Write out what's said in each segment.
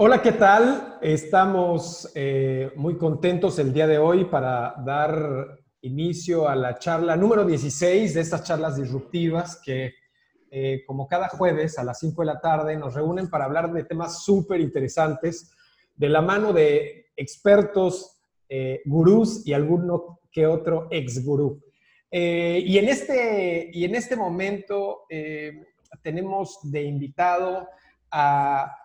Hola, ¿qué tal? Estamos eh, muy contentos el día de hoy para dar inicio a la charla número 16 de estas charlas disruptivas que, eh, como cada jueves a las 5 de la tarde, nos reúnen para hablar de temas súper interesantes de la mano de expertos, eh, gurús y alguno que otro ex gurú. y, en este, y en este momento tenemos de invitado a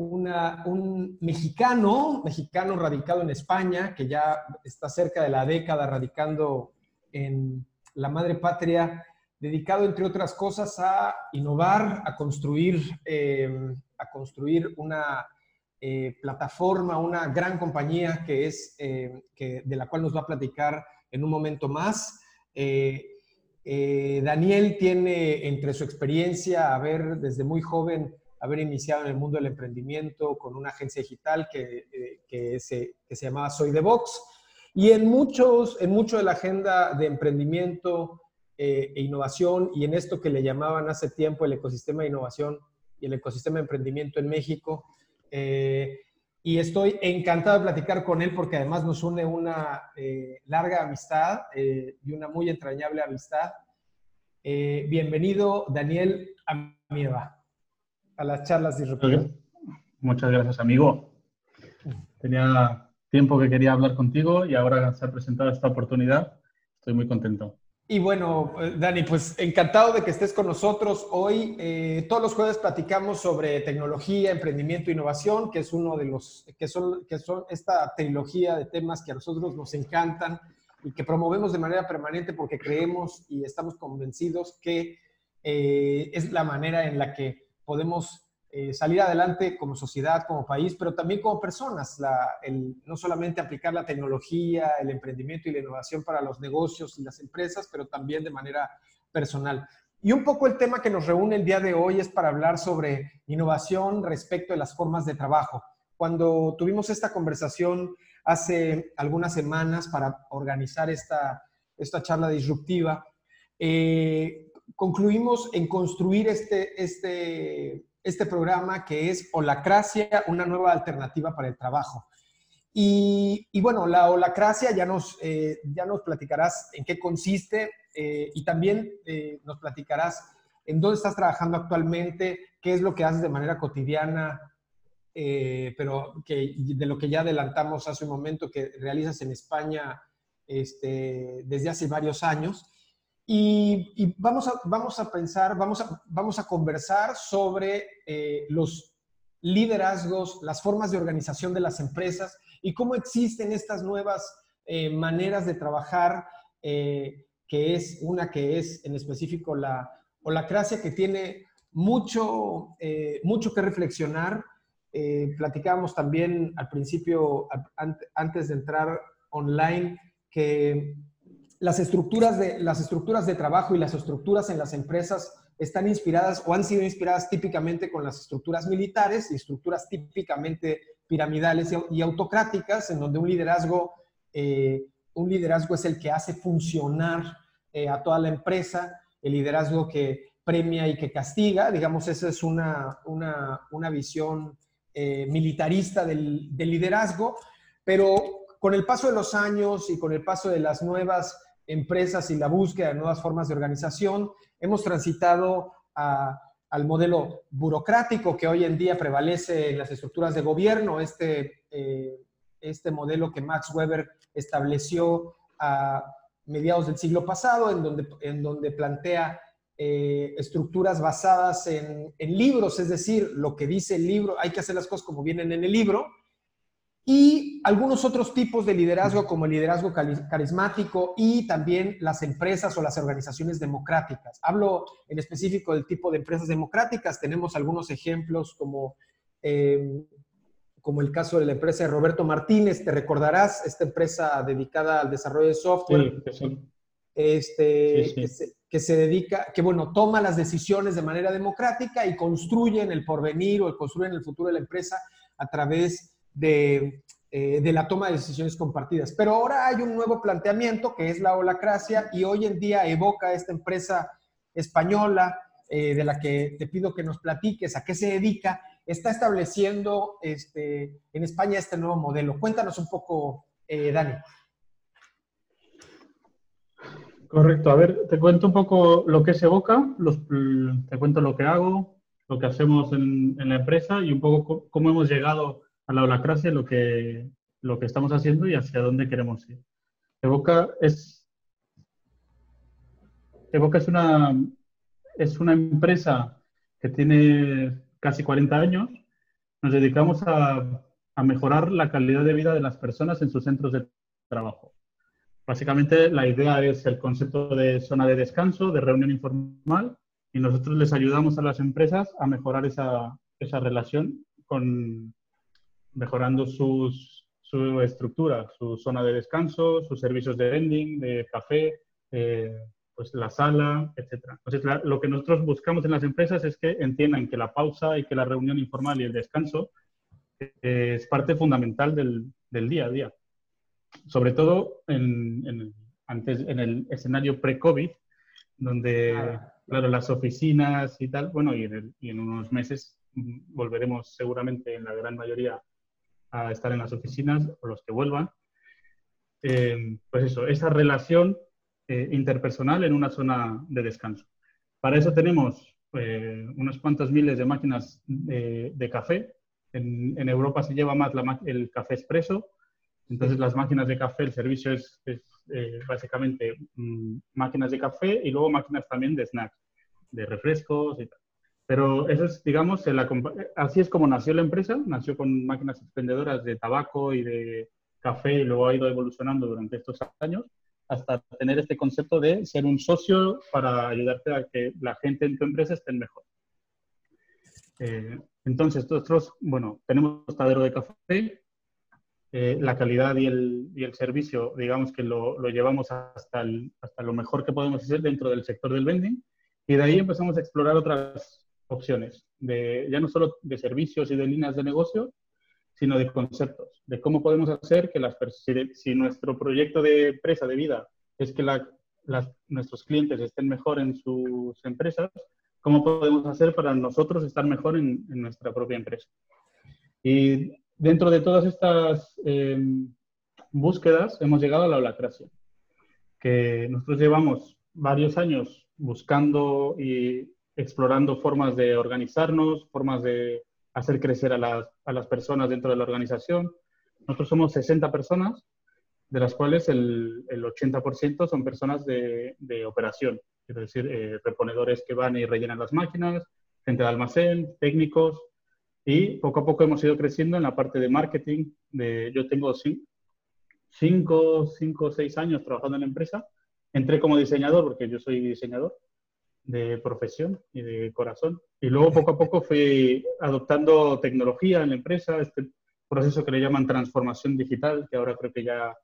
un mexicano, mexicano radicado en España, que ya está cerca de la década radicando en la madre patria, dedicado, entre otras cosas, a innovar, a construir, em, a construir una eh, plataforma, una gran compañía que es, em, que, de la cual nos va a platicar en un momento más. Eh, eh, Daniel tiene entre su experiencia, a ver, desde muy joven, haber iniciado en el mundo del emprendimiento con una agencia digital que, eh, que, se, que se, llamaba Soy de Vox. Y en, muchos, en mucho de la agenda de emprendimiento eh, e innovación y en esto que le llamaban hace tiempo el ecosistema de innovación y el ecosistema de emprendimiento en México. Eh, y estoy encantado de platicar con él porque además nos une una larga amistad y una muy entrañable amistad. bienvenido, Daniel Amieva a las charlas disruptivas. Muchas gracias, amigo. Tenía tiempo que quería hablar contigo y ahora se ha presentado esta oportunidad. Estoy muy contento. Y bueno, eh, Dani, pues encantado de que estés con nosotros hoy. Eh, todos los jueves platicamos sobre tecnología, emprendimiento e innovación, que es uno de los, que son, que son esta trilogía de temas que a nosotros nos encantan y que promovemos de manera permanente porque creemos y estamos convencidos que eh, es la manera en la que podemos eh, salir adelante como sociedad, como país, pero también como personas. no solamente aplicar la tecnología, el emprendimiento y la innovación para los negocios y las empresas, pero también de manera personal. Y un poco el tema que nos reúne el día de hoy es para hablar sobre innovación respecto de las formas de trabajo. Cuando tuvimos esta conversación hace algunas semanas para organizar esta, esta charla disruptiva, eh, concluimos en construir este, este, este programa que es Holacracia, una nueva alternativa para el trabajo. Y, bueno, la holacracia ya nos, eh, ya nos platicarás en qué consiste eh, y también eh, nos platicarás en dónde estás trabajando actualmente, qué es lo que haces de manera cotidiana, pero que, de lo que ya adelantamos hace un momento que realizas en España este, desde hace varios años. Y, vamos, a, vamos a pensar, vamos a, vamos a conversar sobre eh, los liderazgos, las formas de organización de las empresas y cómo existen estas nuevas eh, maneras de trabajar, eh, que es una que es en específico la holacracia, que tiene mucho, mucho que reflexionar. platicábamos también al principio, antes de entrar online, que las estructuras, de, las estructuras de trabajo y las estructuras en las empresas están inspiradas o han sido inspiradas típicamente con las estructuras militares y estructuras típicamente piramidales y, autocráticas, en donde un liderazgo, eh, un liderazgo es el que hace funcionar eh, a toda la empresa, el liderazgo que premia y que castiga, digamos, esa es una, una, visión eh, militarista del, del liderazgo, pero con el paso de los años y con el paso de las nuevas empresas y la búsqueda de nuevas formas de organización. Hemos transitado al modelo burocrático que hoy en día prevalece en las estructuras de gobierno, este, eh, este modelo que Max Weber estableció a mediados del siglo pasado, en donde, en donde plantea eh, estructuras basadas en, en libros, es decir, lo que dice el libro, hay que hacer las cosas como vienen en el libro, y algunos otros tipos de liderazgo como el liderazgo carismático y también las empresas o las organizaciones democráticas. Hablo en específico del tipo de empresas democráticas. Tenemos algunos ejemplos como, em, como el caso de la empresa de Roberto Martínez. Te recordarás, esta empresa dedicada al desarrollo de software. Este, Que, se, que se dedica, que bueno, toma las decisiones de manera democrática y construye en el porvenir o construye en el futuro de la empresa a través eh, de, la toma de decisiones compartidas. Pero ahora hay un nuevo planteamiento que es la holacracia y hoy en día evoca esta empresa española eh, de la que te pido que nos platiques a qué se dedica está estableciendo este, en España este nuevo modelo. Cuéntanos un poco, eh, Dani. Correcto. A ver, te cuento un poco lo que es Evoca, te cuento lo que hago, lo que hacemos en, la empresa y un poco cómo hemos llegado a la holacracia, lo que, lo que estamos haciendo y hacia dónde queremos ir. Evoca es, Evoca es, una, es una empresa que tiene casi 40 años. Nos dedicamos a, a mejorar la calidad de vida de las personas en sus centros de trabajo. Básicamente la idea es el concepto de zona de descanso, de reunión informal, y nosotros les ayudamos a las empresas a mejorar esa, esa relación con mejorando sus, su estructura, su zona de descanso, sus servicios de vending, de café, eh, pues la sala, etc. Entonces, lo que nosotros buscamos en las empresas es que entiendan que la pausa y que la reunión informal y el descanso eh, es parte fundamental del, del día a día sobre todo en, en, antes, en el escenario pre-COVID, donde, claro. las oficinas y tal, bueno, y en, unos meses volveremos seguramente en la gran mayoría a estar en las oficinas o los que vuelvan. Eh, pues eso, esa relación eh, interpersonal en una zona de descanso. Para eso tenemos eh, unas cuantas miles de máquinas de, café. En, Europa se lleva más la, el café expreso, entonces, las máquinas de café, el servicio es, eh, básicamente mm, máquinas de café y luego máquinas también de snacks, de refrescos y tal. Pero eso es, digamos, así es como nació la empresa. Nació con máquinas expendedoras de tabaco y de café y luego ha ido evolucionando durante estos años hasta tener este concepto de ser un socio para ayudarte a que la gente en tu empresa esté mejor. Eh, entonces, nosotros, bueno, tenemos tostadero de café, eh, la calidad y el, y el, servicio, digamos que lo, lo llevamos hasta, el, hasta lo mejor que podemos hacer dentro del sector del vending y de ahí empezamos a explorar otras opciones, de, ya no solo de servicios y de líneas de negocio, sino de conceptos, de cómo podemos hacer que las si, si nuestro proyecto de empresa de vida es que la, las, nuestros clientes estén mejor en sus empresas, cómo podemos hacer para nosotros estar mejor en, en nuestra propia empresa. Y dentro de todas estas em, búsquedas hemos llegado a la holacracia, que nosotros llevamos varios años buscando y explorando formas de organizarnos, formas de hacer crecer a las, a las personas dentro de la organización. Nosotros somos 60 personas, de las cuales el, el 80% son personas de, de, operación, es decir, eh, reponedores que van y rellenan las máquinas, gente de almacén, técnicos, y poco a poco hemos ido creciendo en la parte de marketing. De, yo tengo cinco, cinco o seis años trabajando en la empresa. Entré como diseñador, porque yo soy diseñador de profesión y de corazón. Y luego poco a poco fui adoptando tecnología en la empresa, este proceso que le llaman transformación digital, que ahora creo que ya...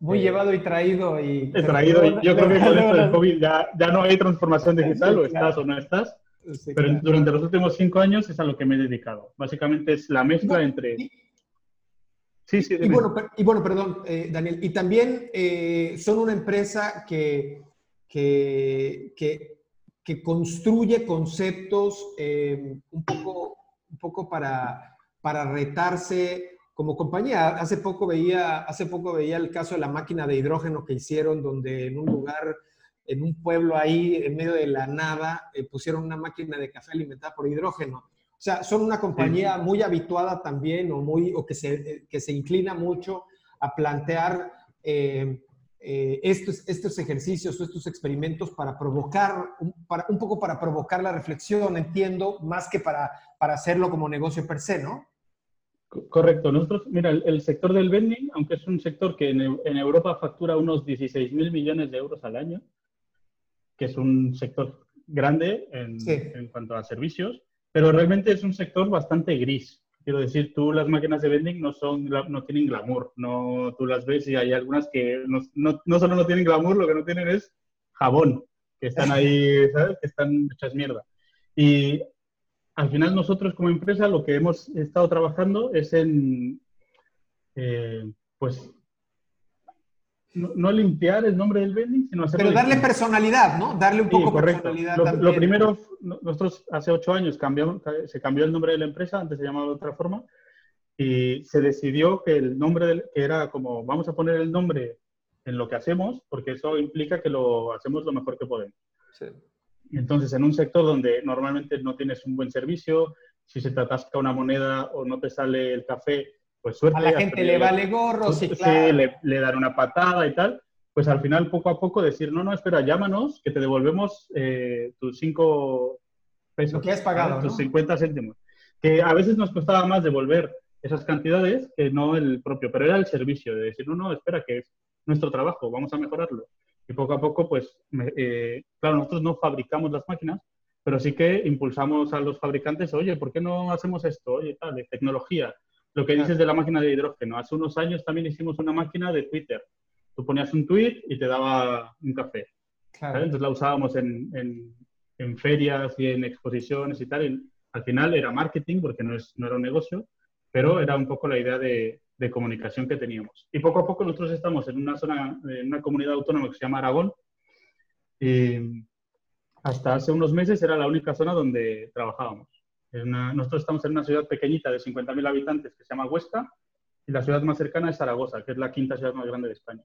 Muy eh, llevado y traído. Y, he traído, y yo creo que con esto del COVID ya, ya no hay transformación digital, o estás o no estás. Pero durante los últimos cinco años es a lo que me he dedicado. Básicamente es la mezcla entre... Sí, sí. Y bueno, y bueno, perdón, eh, Daniel. Y también eh, son una empresa que, que, que, construye conceptos eh, un poco, un poco para, para retarse como compañía. Hace poco, veía, hace poco veía el caso de la máquina de hidrógeno que hicieron, donde en un lugar en un pueblo ahí, en medio de la nada, eh, pusieron una máquina de café alimentada por hidrógeno. O sea, son una compañía muy habituada también o, muy, o que, se, que se inclina mucho a plantear eh, eh, estos, estos ejercicios o estos experimentos para provocar, para, un poco para provocar la reflexión, entiendo, más que para, para hacerlo como negocio per se, ¿no? Correcto. Nosotros, mira, el, sector del vending, aunque es un sector que en, en Europa factura unos 16 mil millones de euros al año, que es un sector grande en, en, cuanto a servicios, pero realmente es un sector bastante gris. Quiero decir, tú las máquinas de vending no, son, no tienen glamour, no, tú las ves y hay algunas que no, no, no solo no tienen glamour, lo que no tienen es jabón, que están ahí, ¿sabes? Que están hechas mierda. Y al final nosotros como empresa lo que hemos estado trabajando es en, eh, pues, no, limpiar el nombre del vending, sino hacerlo. Pero darle personalidad, ¿no? Darle un poco de personalidad. Lo, también. lo primero, nosotros hace ocho años cambiamos, se cambió el nombre de la empresa, antes se llamaba de otra forma, y se decidió que el nombre, del, que era como, vamos a poner el nombre en lo que hacemos, porque eso implica que lo hacemos lo mejor que podemos. Sí. Entonces, en un sector donde normalmente no tienes un buen servicio, si se te atasca una moneda o no te sale el café, pues suerte. A la gente le vale gorro, sí, le, le, dan una patada y tal. Pues al final, poco a poco, decir, no, no, espera, llámanos, que te devolvemos eh, tus cinco pesos. Lo que has pagado, Tus 50 céntimos. Que a veces nos costaba más devolver esas cantidades que no el propio, pero era el servicio de decir, no, no, espera, que es nuestro trabajo, vamos a mejorarlo. Y poco a poco, pues, eh, claro, nosotros no fabricamos las máquinas, pero sí que impulsamos a los fabricantes, oye, ¿por qué no hacemos esto? Oye, tal, de tecnología. Lo que dices de la máquina de hidrógeno. Hace unos años también hicimos una máquina de Twitter. Tú ponías un tweet y te daba un café. Entonces la usábamos en, en, ferias y en exposiciones y tal. Y al final era marketing porque no, es, no era un negocio, pero era un poco la idea de, de comunicación que teníamos. Y poco a poco nosotros estamos en una zona, en una comunidad autónoma que se llama Aragón. Y hasta hace unos meses era la única zona donde trabajábamos. Nosotros estamos en una ciudad pequeñita de 50.000 habitantes que se llama Huesca y la ciudad más cercana es Zaragoza, que es la quinta ciudad más grande de España,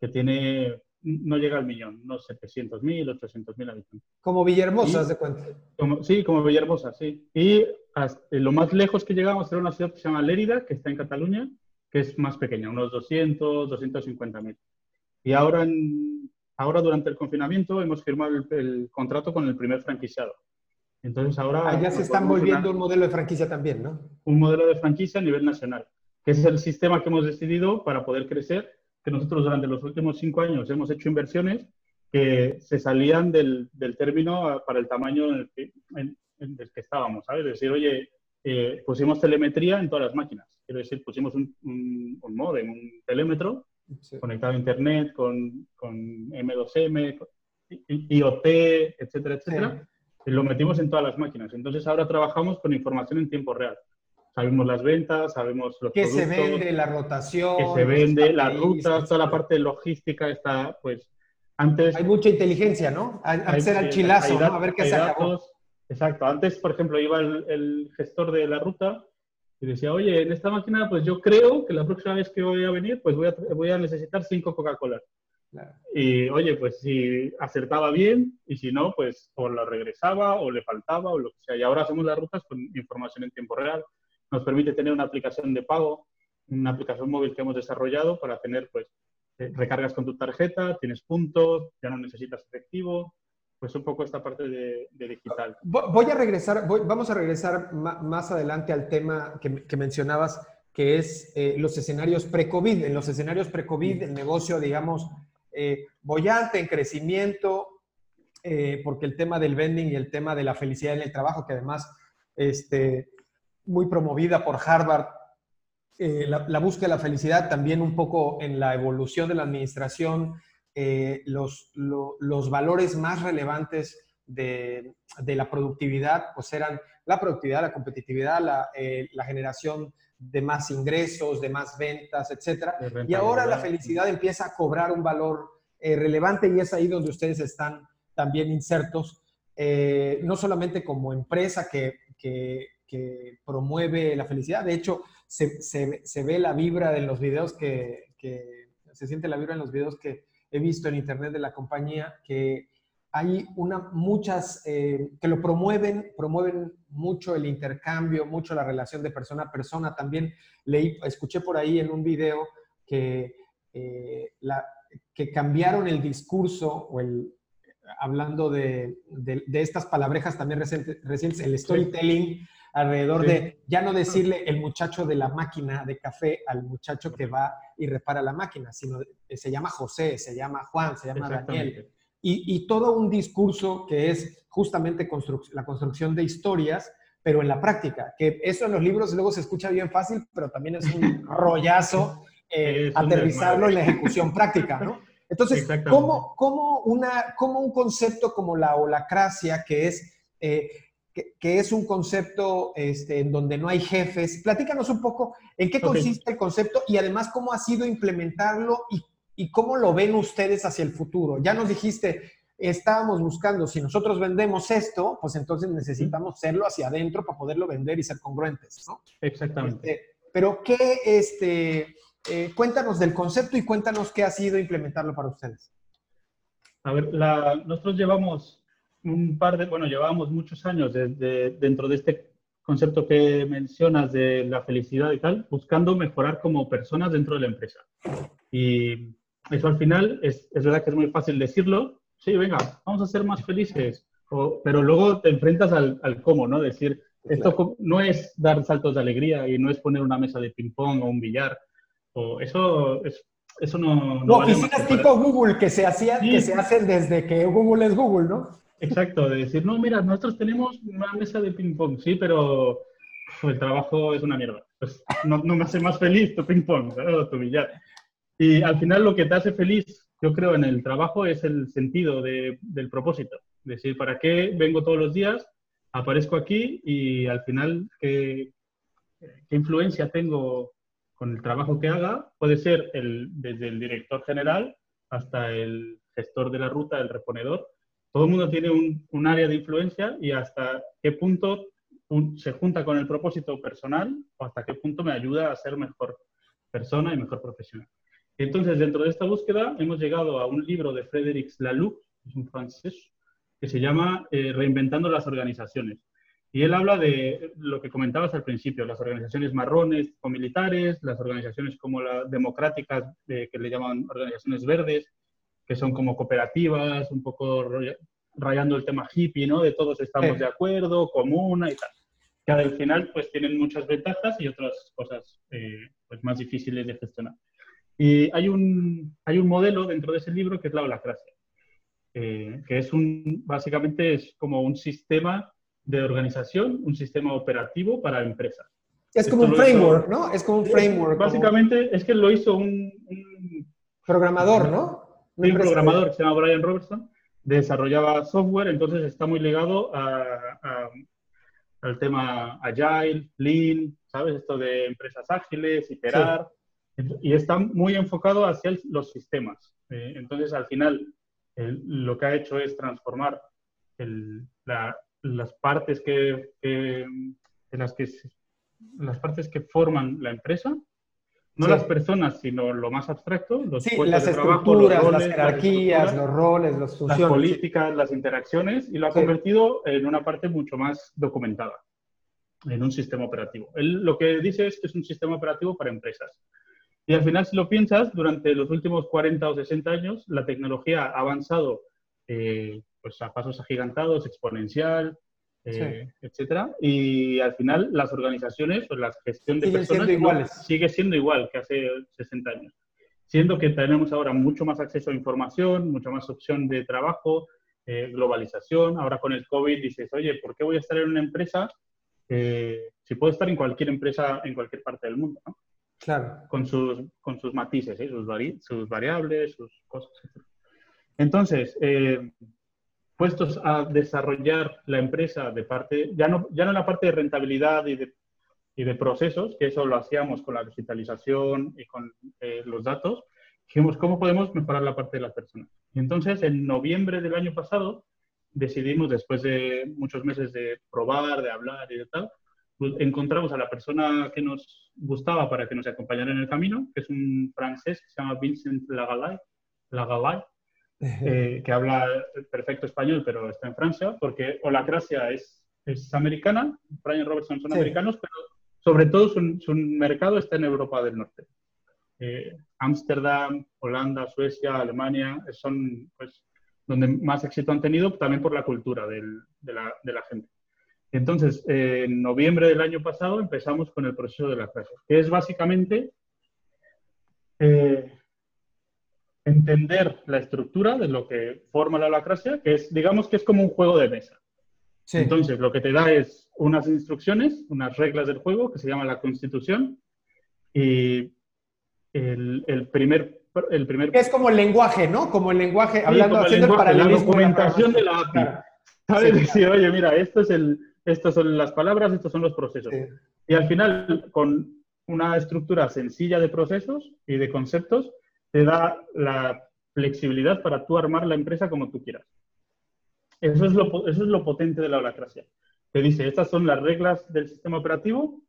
que tiene, no llega al millón, unos 700.000, 800.000 habitantes. Como Villahermosa, de cuenta? sí, como Villahermosa, sí. Y lo más lejos que llegamos era una ciudad que se llama Lérida, que está en Cataluña, que es más pequeña, unos 200, 250.000. Y ahora, ahora durante el confinamiento hemos firmado el, contrato con el primer franquiciado. Entonces ahora... Ah, ya se están volviendo un modelo de franquicia también, ¿no? Un modelo de franquicia a nivel nacional, que es el sistema que hemos decidido para poder crecer, que nosotros durante los últimos cinco años hemos hecho inversiones que se salían del, del término para el tamaño en el, que, en el que estábamos, ¿sabes? Es decir, oye, eh, pusimos telemetría en todas las máquinas. Quiero decir, pusimos un, un, un modem, un telémetro conectado a Internet con, con M2M, IoT, etcétera, etcétera. Y lo metimos en todas las máquinas. Entonces ahora trabajamos con información en tiempo real. Sabemos las ventas, sabemos los ¿Qué se vende, la rotación? ¿Qué se vende, las rutas, toda la parte logística está, pues, antes... Hay mucha inteligencia, ¿no? Al ser al chilazo, ¿no? A ver qué se acabó. Exacto. Antes, por ejemplo, iba el, gestor de la ruta y decía, oye, en esta máquina, pues yo creo que la próxima vez que voy a venir, pues voy a, voy a necesitar cinco Y oye, pues si acertaba bien y si no, pues o la regresaba o le faltaba o lo que sea. Y ahora hacemos las rutas con información en tiempo real. Nos permite tener una aplicación de pago, una aplicación móvil que hemos desarrollado para tener, pues, eh, recargas con tu tarjeta, tienes puntos, ya no necesitas efectivo, pues un poco esta parte de, digital. Voy a regresar, vamos a regresar más adelante al tema que, mencionabas, que es eh, los escenarios pre-COVID. En los escenarios pre-COVID, el negocio, digamos, eh, bollante, en crecimiento, eh, porque el tema del vending y el tema de la felicidad en el trabajo, que además, este, muy promovida por Harvard, la, la búsqueda de la felicidad también un poco en la evolución de la administración, eh, los, los, valores más relevantes de, de, la productividad, pues eran la productividad, la competitividad, la, eh, la generación de más ingresos, de más ventas, etc. Y ahora la felicidad empieza a cobrar un valor eh, relevante y es ahí donde ustedes están también insertos, no solamente como empresa que, que, que, promueve la felicidad, de hecho se, se, se, ve la vibra en los videos que, que se siente la vibra en los videos que, he visto en internet de la compañía que hay una, muchas eh, que lo promueven, promueven mucho el intercambio, mucho la relación de persona a persona. También leí, escuché por ahí en un video que, eh, la, que cambiaron el discurso o el, hablando de, de, estas palabrejas también recientes, el storytelling alrededor de ya no decirle el muchacho de la máquina de café al muchacho que va y repara la máquina, sino se llama José, se llama Juan, se llama Daniel. Y, y, todo un discurso que es justamente la construcción de historias, pero en la práctica, que eso en los libros luego se escucha bien fácil, pero también es un rollazo eh, aterrizarlo en la ejecución práctica, ¿no? Entonces, ¿cómo, cómo, una, ¿cómo un concepto como la holacracia, que es eh, que, es un concepto este, en donde no hay jefes. Platícanos un poco en qué consiste el concepto y además cómo ha sido implementarlo y, y cómo lo ven ustedes hacia el futuro. Ya nos dijiste, estábamos buscando, si nosotros vendemos esto, pues entonces necesitamos hacerlo hacia adentro para poderlo vender y ser congruentes, ¿no? Exactamente. Este, pero qué, este, eh, cuéntanos del concepto y cuéntanos qué ha sido implementarlo para ustedes. A ver, nosotros llevamos un par de, bueno, llevamos muchos años dentro de este concepto que mencionas de la felicidad y tal, buscando mejorar como personas dentro de la empresa. Y eso al final es, es verdad que es muy fácil decirlo, sí, venga, vamos a ser más felices, pero luego te enfrentas al, al cómo, ¿no? Decir, esto no es dar saltos de alegría y no es poner una mesa de ping-pong o un billar. O eso, es, eso no... No, oficinas tipo Google que se, hacían, que se hacen desde que Google es Google, ¿no? Exacto, de decir, no, mira, nosotros tenemos una mesa de ping-pong, sí, pero el trabajo es una mierda. Pues no, no me hace más feliz tu ping-pong o tu billar. Y al final lo que te hace feliz, yo creo, en el trabajo es el sentido de, del propósito. Decir, ¿para qué vengo todos los días? aparezco aquí y al final, ¿qué, influencia tengo con el trabajo que haga? Puede ser el, desde el director general hasta el gestor de la ruta, el reponedor. Todo el mundo tiene un área de influencia y hasta qué punto se junta con el propósito personal o hasta qué punto me ayuda a ser mejor persona y mejor profesional. Entonces, dentro de esta búsqueda, hemos llegado a un libro de Frédéric Laloux, es un francés, que se llama eh, Reinventando las organizaciones. Y él habla de lo que comentabas al principio, las organizaciones marrones o militares, las organizaciones como las democráticas, que le llaman organizaciones verdes, que son como cooperativas, un poco rayando el tema hippie, ¿no? De todos estamos de acuerdo, comuna y tal. Que al final pues tienen muchas ventajas y otras cosas eh, pues, más difíciles de gestionar. Y hay un, hay un modelo dentro de ese libro que es la holacracia. Eh, que es un, básicamente es como un sistema de organización, un sistema operativo para empresas. Es como un framework, ¿no? Es como un framework. Básicamente es que lo hizo un, programador, ¿no? Un, programador que se llama Brian Robertson, desarrollaba software, entonces está muy ligado a, al tema Agile, Lean, ¿sabes? Esto de empresas ágiles, iterar, y está muy enfocado hacia los sistemas. Eh, entonces, al final, lo que ha hecho es transformar las partes que, las que las partes que forman la empresa, no las personas, sino lo más abstracto, los sí, las estructuras, las jerarquías, los roles, las funciones. Las políticas, las interacciones, y lo ha convertido en una parte mucho más documentada, en un sistema operativo. Él lo que dice es que es un sistema operativo para empresas. Y al final, si lo piensas, durante los últimos 40 o 60 años, la tecnología ha avanzado eh, pues a pasos agigantados, exponencial, eh, etcétera. Y al final, las organizaciones o la gestión de personas sigue siendo igual que hace 60 años. Siendo que tenemos ahora mucho más acceso a información, mucha más opción de trabajo, eh, globalización. Ahora con el COVID dices, oye, ¿por qué voy a estar en una empresa si puedo estar en cualquier empresa en cualquier parte del mundo? ¿no? Claro. Con sus, con sus matices, ¿eh? sus, sus, variables, sus cosas. Entonces, eh, puestos a desarrollar la empresa de parte, ya no, ya no la parte de rentabilidad y de, y de procesos, que eso lo hacíamos con la digitalización y con eh, los datos, dijimos, ¿cómo podemos mejorar la parte de las personas? Y entonces, en noviembre del año pasado, decidimos, después de muchos meses de probar, de hablar y de tal, encontramos a la persona que nos gustaba para que nos acompañara en el camino, que es un francés que se llama Vincent Lagalay, Lagalay eh, que habla perfecto español, pero está en Francia, porque Holacracia es, es americana, Brian Robertson son americanos, pero sobre todo su, mercado está en Europa del Norte. Eh, Ámsterdam, Holanda, Suecia, Alemania, son pues, donde más éxito han tenido, también por la cultura de, la, de la gente. Entonces, en noviembre del año pasado empezamos con el proceso de la clase, que es básicamente eh, entender la estructura de lo que forma la lacracia, que es, digamos que es como un juego de mesa. Entonces, lo que te da es unas instrucciones, unas reglas del juego, que se llama la constitución, y el, primer... El primer... Es como el lenguaje, ¿no? Como el lenguaje, hablando, haciendo el, La documentación de la API. ¿Sabes? Decir, oye, mira, esto es el, estas son las palabras, estos son los procesos. Y al final, con una estructura sencilla de procesos y de conceptos, te da la flexibilidad para tú armar la empresa como tú quieras. Eso es lo, eso es lo potente de la holacracia. Te dice, estas son las reglas del sistema operativo,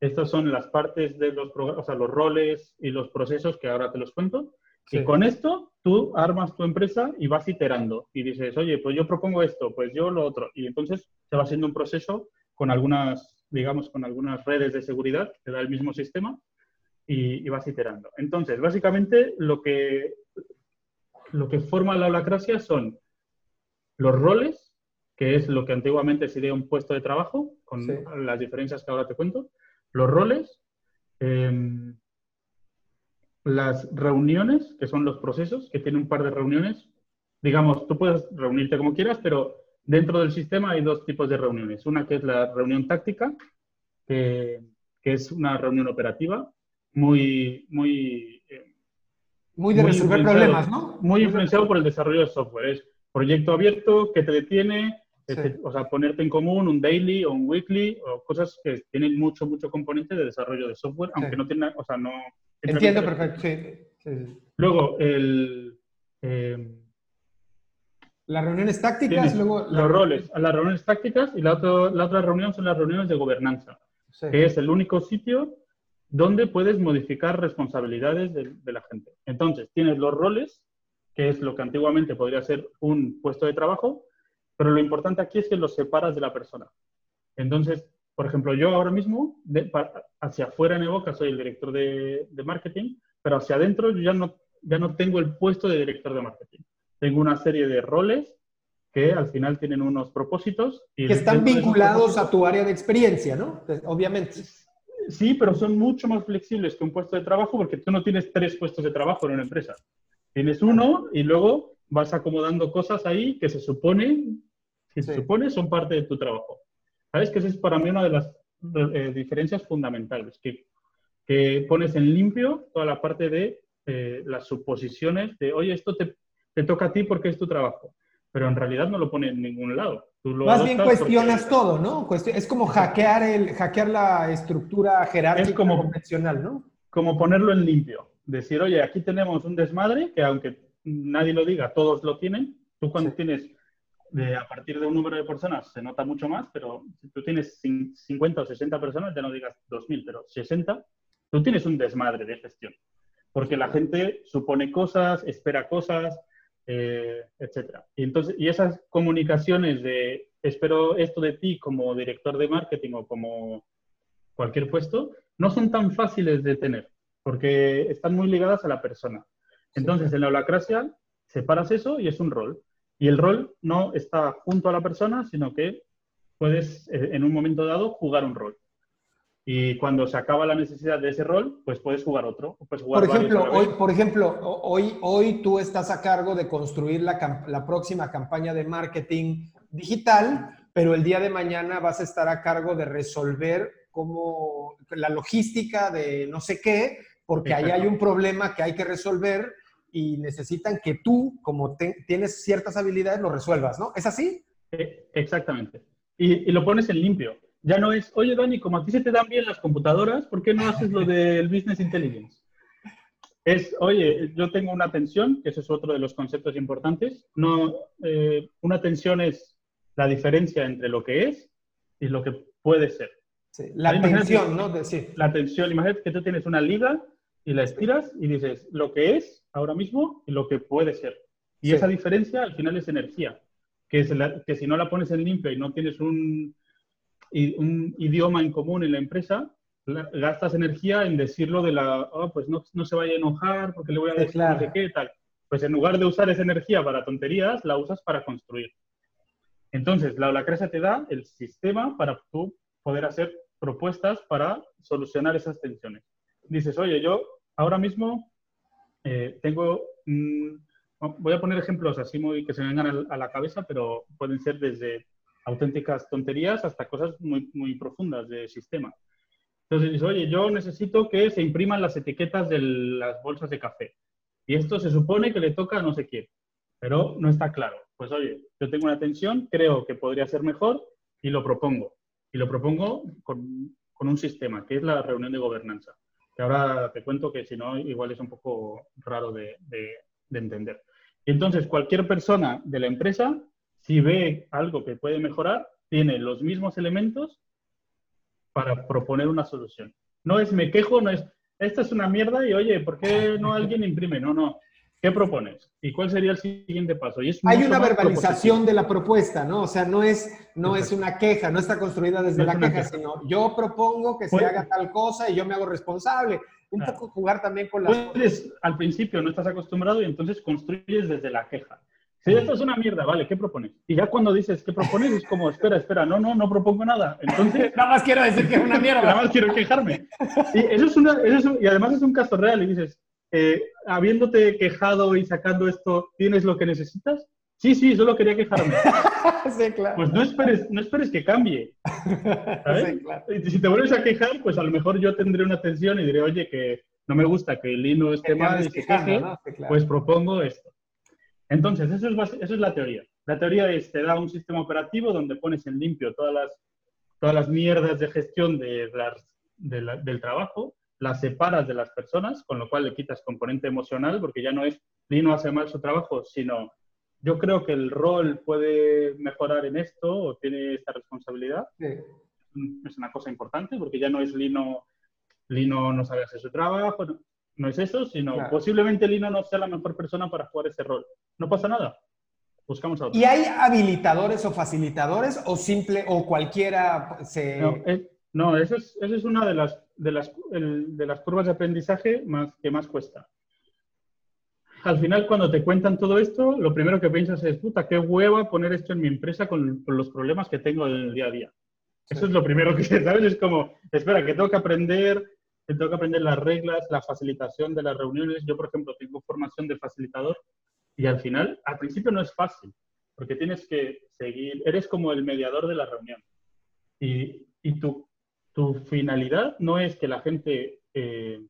estas son las partes de los, o sea, los roles y los procesos que ahora te los cuento. Y con esto tú armas tu empresa y vas iterando y dices, oye, pues yo propongo esto, pues yo lo otro. Y entonces se va haciendo un proceso con algunas, digamos, con algunas redes de seguridad que da el mismo sistema y, y vas iterando. Entonces, básicamente lo que, lo que forma la holacracia son los roles, que es lo que antiguamente sería un puesto de trabajo, con las diferencias que ahora te cuento, los roles, em, las reuniones, que son los procesos, que tienen un par de reuniones. Digamos, tú puedes reunirte como quieras, pero dentro del sistema hay dos tipos de reuniones. Una que es la reunión táctica, que, es una reunión operativa, muy, muy, eh, muy de resolver problemas, ¿no? Muy influenciado por el desarrollo de software. Es proyecto abierto que te detiene, o sea, ponerte en común un daily o un weekly o cosas que tienen mucho, mucho componente de desarrollo de software, aunque no tiene, o sea, no... Entiendo perfecto, sí. Luego, el... Eh, las reuniones tácticas, luego... Los roles, las reuniones tácticas y la, la otra reunión son las reuniones de gobernanza, que es el único sitio donde puedes modificar responsabilidades de, de la gente. Entonces, tienes los roles, que es lo que antiguamente podría ser un puesto de trabajo, pero lo importante aquí es que los separas de la persona. Entonces, por ejemplo, yo ahora mismo, hacia afuera en Evoca soy el director de, marketing, pero hacia adentro yo ya no, ya no tengo el puesto de director de marketing. Tengo una serie de roles que al final tienen unos propósitos. Y que están vinculados a tu área de experiencia, ¿no? Pues, obviamente. Sí, pero son mucho más flexibles que un puesto de trabajo porque tú no tienes tres puestos de trabajo en una empresa. Tienes uno y luego vas acomodando cosas ahí que se supone, que se supone son parte de tu trabajo. ¿Sabes? Que esa es para mí una de las eh, diferencias fundamentales, que, que, pones en limpio toda la parte de eh, las suposiciones de, oye, esto te, te, toca a ti porque es tu trabajo, pero en realidad no lo pone en ningún lado. Más bien cuestionas todo, ¿no? Es como hackear, el, hackear la estructura jerárquica como, convencional, ¿no? Como ponerlo en limpio. Decir, oye, aquí tenemos un desmadre que aunque nadie lo diga, todos lo tienen. Tú cuando tienes de, a partir de un número de personas se nota mucho más, pero si tú tienes 50 o 60 personas, ya no digas 2.000, pero 60, tú tienes un desmadre de gestión. Porque la gente supone cosas, espera cosas, eh, etc. Y, entonces, y esas comunicaciones de espero esto de ti como director de marketing o como cualquier puesto, no son tan fáciles de tener, porque están muy ligadas a la persona. Entonces, en la holacracia, separas eso y es un rol. Y el rol no está junto a la persona, sino que puedes, eh, en un momento dado, jugar un rol. Y cuando se acaba la necesidad de ese rol, pues puedes jugar otro. por, ejemplo, hoy, por ejemplo, hoy, hoy tú estás a cargo de construir la, la próxima campaña de marketing digital, pero el día de mañana vas a estar a cargo de resolver cómo la logística de no sé qué, porque ahí hay un problema que hay que resolver y necesitan que tú, como tienes ciertas habilidades, lo resuelvas, ¿no? ¿Es así? Eh, exactamente. Y, lo pones en limpio. Ya no es, oye, Dani, como a ti se te dan bien las computadoras, ¿por qué no haces lo del Business Intelligence? Es, oye, yo tengo una tensión, que ese es otro de los conceptos importantes. No, eh, una tensión es la diferencia entre lo que es y lo que puede ser. Sí, la tensión, ¿no? sí. La tensión, imagínate que tú tienes una liga y la estiras y dices lo que es ahora mismo y lo que puede ser. Y esa diferencia al final es energía, que, es que si no la pones en limpio y no tienes un, un idioma en común en la empresa, gastas energía en decirlo de la, oh, pues no, no, se vaya a enojar porque le voy a decir no sé qué, tal. Pues en lugar de usar esa energía para tonterías, la usas para construir. Entonces, la holacracia te da el sistema para tú poder hacer propuestas para solucionar esas tensiones. Dices, oye, yo ahora mismo eh, tengo, voy a poner ejemplos así muy que se vengan a la cabeza, pero pueden ser desde auténticas tonterías hasta cosas muy, muy profundas de sistema. Entonces dices, oye, yo necesito que se impriman las etiquetas de las bolsas de café. Y esto se supone que le toca a no sé quién, pero no está claro. Pues oye, yo tengo una tensión, creo que podría ser mejor y lo propongo. Y lo propongo con, con un sistema, que es la reunión de gobernanza. Que ahora te cuento que si no, igual es un poco raro de, de entender. Y entonces, cualquier persona de la empresa, si ve algo que puede mejorar, tiene los mismos elementos para proponer una solución. No es me quejo, no es esta es una mierda y oye, ¿por qué no alguien imprime? No, no. ¿Qué propones? ¿Y cuál sería el siguiente paso? Y Hay una verbalización de la propuesta, ¿no? O sea, no es, no es una queja, no está construida desde la queja, sino yo propongo que se haga tal cosa y yo me hago responsable. Un poco jugar también con la... Puedes, al principio no estás acostumbrado y entonces construyes desde la queja. Si esto es una mierda, vale, ¿qué propones? Y ya cuando dices, ¿qué propones? Es como, espera, espera, no, no, no propongo nada. Entonces... nada más quiero decir que es una mierda. nada más quiero quejarme. Y, eso es una, eso y además es un caso real y dices, eh, habiéndote quejado y sacando esto, ¿tienes lo que necesitas? Sí, sí, solo quería quejarme. sí, claro. Pues no esperes, no esperes que cambie. Sí, claro. Y si te vuelves a quejar, pues a lo mejor yo tendré una atención y diré, oye, que no me gusta que el Lino esté mal y se queje, pues propongo esto. Entonces, eso es, eso es la teoría. La teoría es, te da un sistema operativo donde pones en limpio todas las, todas las mierdas de gestión de del trabajo, las separas de las personas, con lo cual le quitas componente emocional, porque ya no es Lino hace mal su trabajo, sino yo creo que el rol puede mejorar en esto o tiene esta responsabilidad. Es una cosa importante, porque ya no es Lino, Lino no sabe hacer su trabajo, no es eso, sino posiblemente Lino no sea la mejor persona para jugar ese rol. No pasa nada. Buscamos a otro. ¿Y hay habilitadores o facilitadores o simple o cualquiera se... No, eso, es, eso es una de las, de, las, de las curvas de aprendizaje más, que más cuesta. Al final, cuando te cuentan todo esto, lo primero que piensas es, puta, qué hueva poner esto en mi empresa con, con los problemas que tengo en el día a día. Eso es lo primero que sabes. Es como, espera, que tengo que aprender tengo que aprender las reglas, la facilitación de las reuniones. Yo, por ejemplo, tengo formación de facilitador y al final, al principio no es fácil, porque tienes que seguir, eres como el mediador de la reunión. Y, y tu, tu, finalidad no es que la gente eh,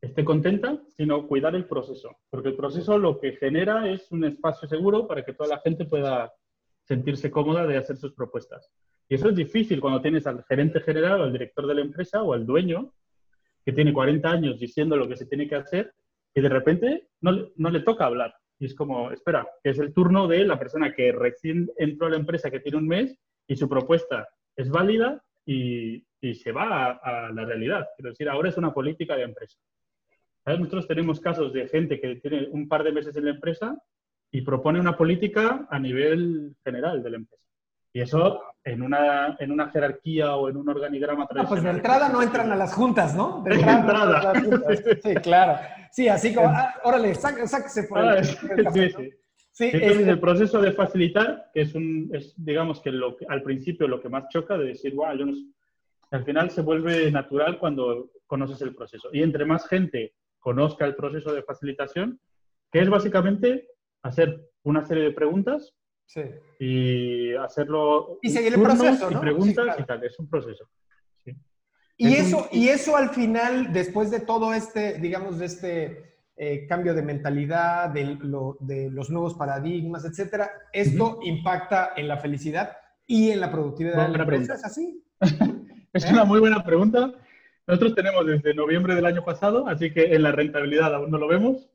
esté contenta, sino cuidar el proceso, porque el proceso lo que genera es un espacio seguro para que toda la gente pueda sentirse cómoda de hacer sus propuestas. Y eso es difícil cuando tienes al gerente general al director de la empresa o al dueño que tiene 40 años diciendo lo que se tiene que hacer y de repente no, le toca hablar. Y es como, espera, es el turno de la persona que recién entró a la empresa, que tiene un mes y su propuesta es válida y, y se va a, la realidad. Quiero decir, ahora es una política de empresa. Nosotros tenemos casos de gente que tiene un par de meses en la empresa y propone una política a nivel general de la empresa. Y eso en una, en una jerarquía o en un organigrama tradicional. Ah, pues de entrada no entran a las juntas, ¿no? De entrada. Sí, claro. Sí, así como, ah, órale, sáquese por ah, sí, sí. Sí Entonces, el proceso de facilitar, que es, un, es digamos que lo, al principio lo que más choca de decir, wow, yo no sé, al final se vuelve natural cuando conoces el proceso. Y entre más gente conozca el proceso de facilitación, que es básicamente hacer una serie de preguntas Sí. Y hacerlo. Y seguir el proceso. Y preguntas y tal, es un proceso. Y, eso, y eso al final, después de todo este, digamos, de este eh, cambio de mentalidad, de, de, los nuevos paradigmas, etcétera, ¿esto impacta en la felicidad y en la productividad de la empresa? ¿Es así? es una muy buena pregunta. Nosotros tenemos desde noviembre del año pasado, así que en la rentabilidad aún no lo vemos.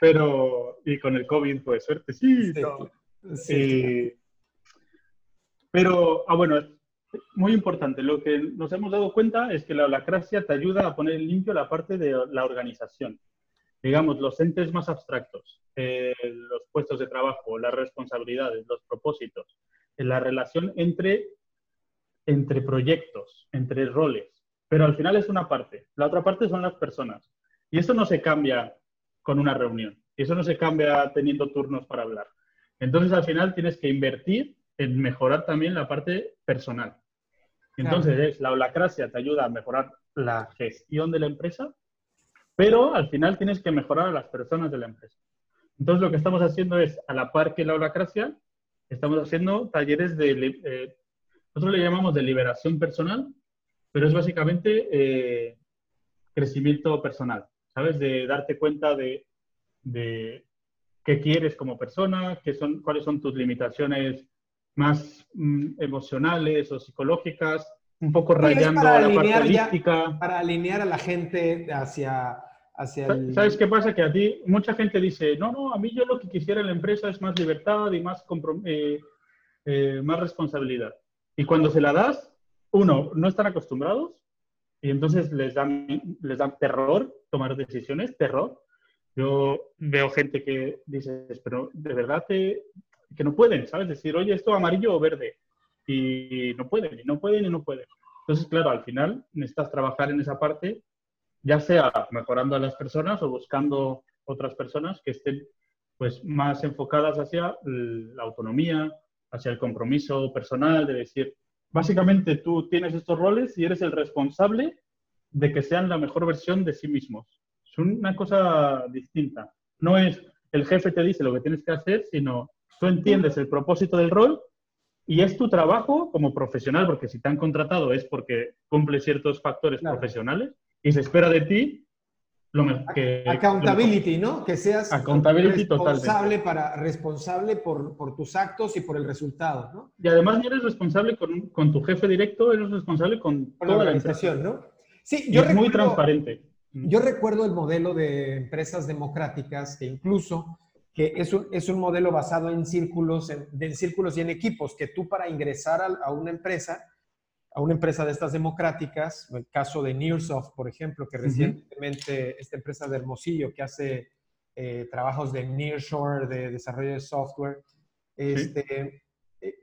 Pero, y con el COVID, pues suerte, sí. sí, eh, pero, ah, bueno, muy importante. Lo que nos hemos dado cuenta es que la holacracia te ayuda a poner limpio la parte de la organización. Digamos, los entes más abstractos, eh, los puestos de trabajo, las responsabilidades, los propósitos, la relación entre, entre proyectos, entre roles. Pero al final es una parte. La otra parte son las personas. Y eso no se cambia con una reunión. Y eso no se cambia teniendo turnos para hablar. Entonces, al final tienes que invertir en mejorar también la parte personal. Entonces, la holacracia te ayuda a mejorar la gestión de la empresa, pero al final tienes que mejorar a las personas de la empresa. Entonces, lo que estamos haciendo es, a la par que la holacracia, estamos haciendo talleres de, eh, nosotros le llamamos de liberación personal, pero es básicamente eh, crecimiento personal. ¿sabes? De darte cuenta de, qué quieres como persona, qué son, cuáles son tus limitaciones más mm, emocionales o psicológicas, un poco rayando para la parte holística. Para alinear a la gente hacia, hacia el... ¿Sabes qué pasa? Que a ti, mucha gente dice, no, no, a mí yo lo que quisiera en la empresa es más libertad y más, eh, eh, más responsabilidad. Y cuando se la das, uno, no están acostumbrados y entonces les dan, les dan terror tomar decisiones, terror. Yo veo gente que dice, pero de verdad que, que no pueden, ¿sabes? Decir, oye, esto amarillo o verde. Y no pueden, y no pueden, y no pueden. Entonces, claro, al final necesitas trabajar en esa parte ya sea mejorando a las personas o buscando otras personas que estén pues más enfocadas hacia la autonomía, hacia el compromiso personal, de decir, básicamente tú tienes estos roles y eres el responsable de que sean la mejor versión de sí mismos. Es una cosa distinta. No es el jefe te dice lo que tienes que hacer, sino tú entiendes el propósito del rol y es tu trabajo como profesional, porque si te han contratado es porque cumple ciertos factores Claro. profesionales y se espera de ti lo que... Accountability, ¿no? Que seas Accountability responsable, para, responsable por, por tus actos y por el resultado, ¿no? Y además no eres responsable con, con tu jefe directo, eres responsable con Con la toda la empresa. organización, ¿no? Sí, yo es muy recuerdo- transparente. Yo recuerdo el modelo de empresas democráticas que incluso que es un, es un modelo basado en círculos, en, en círculos y en equipos, que tú para ingresar a, a una empresa, a una empresa de estas democráticas, el caso de Nearsoft, por ejemplo, que recientemente esta empresa de Hermosillo que hace eh, trabajos de nearshore, de desarrollo de software, este, eh,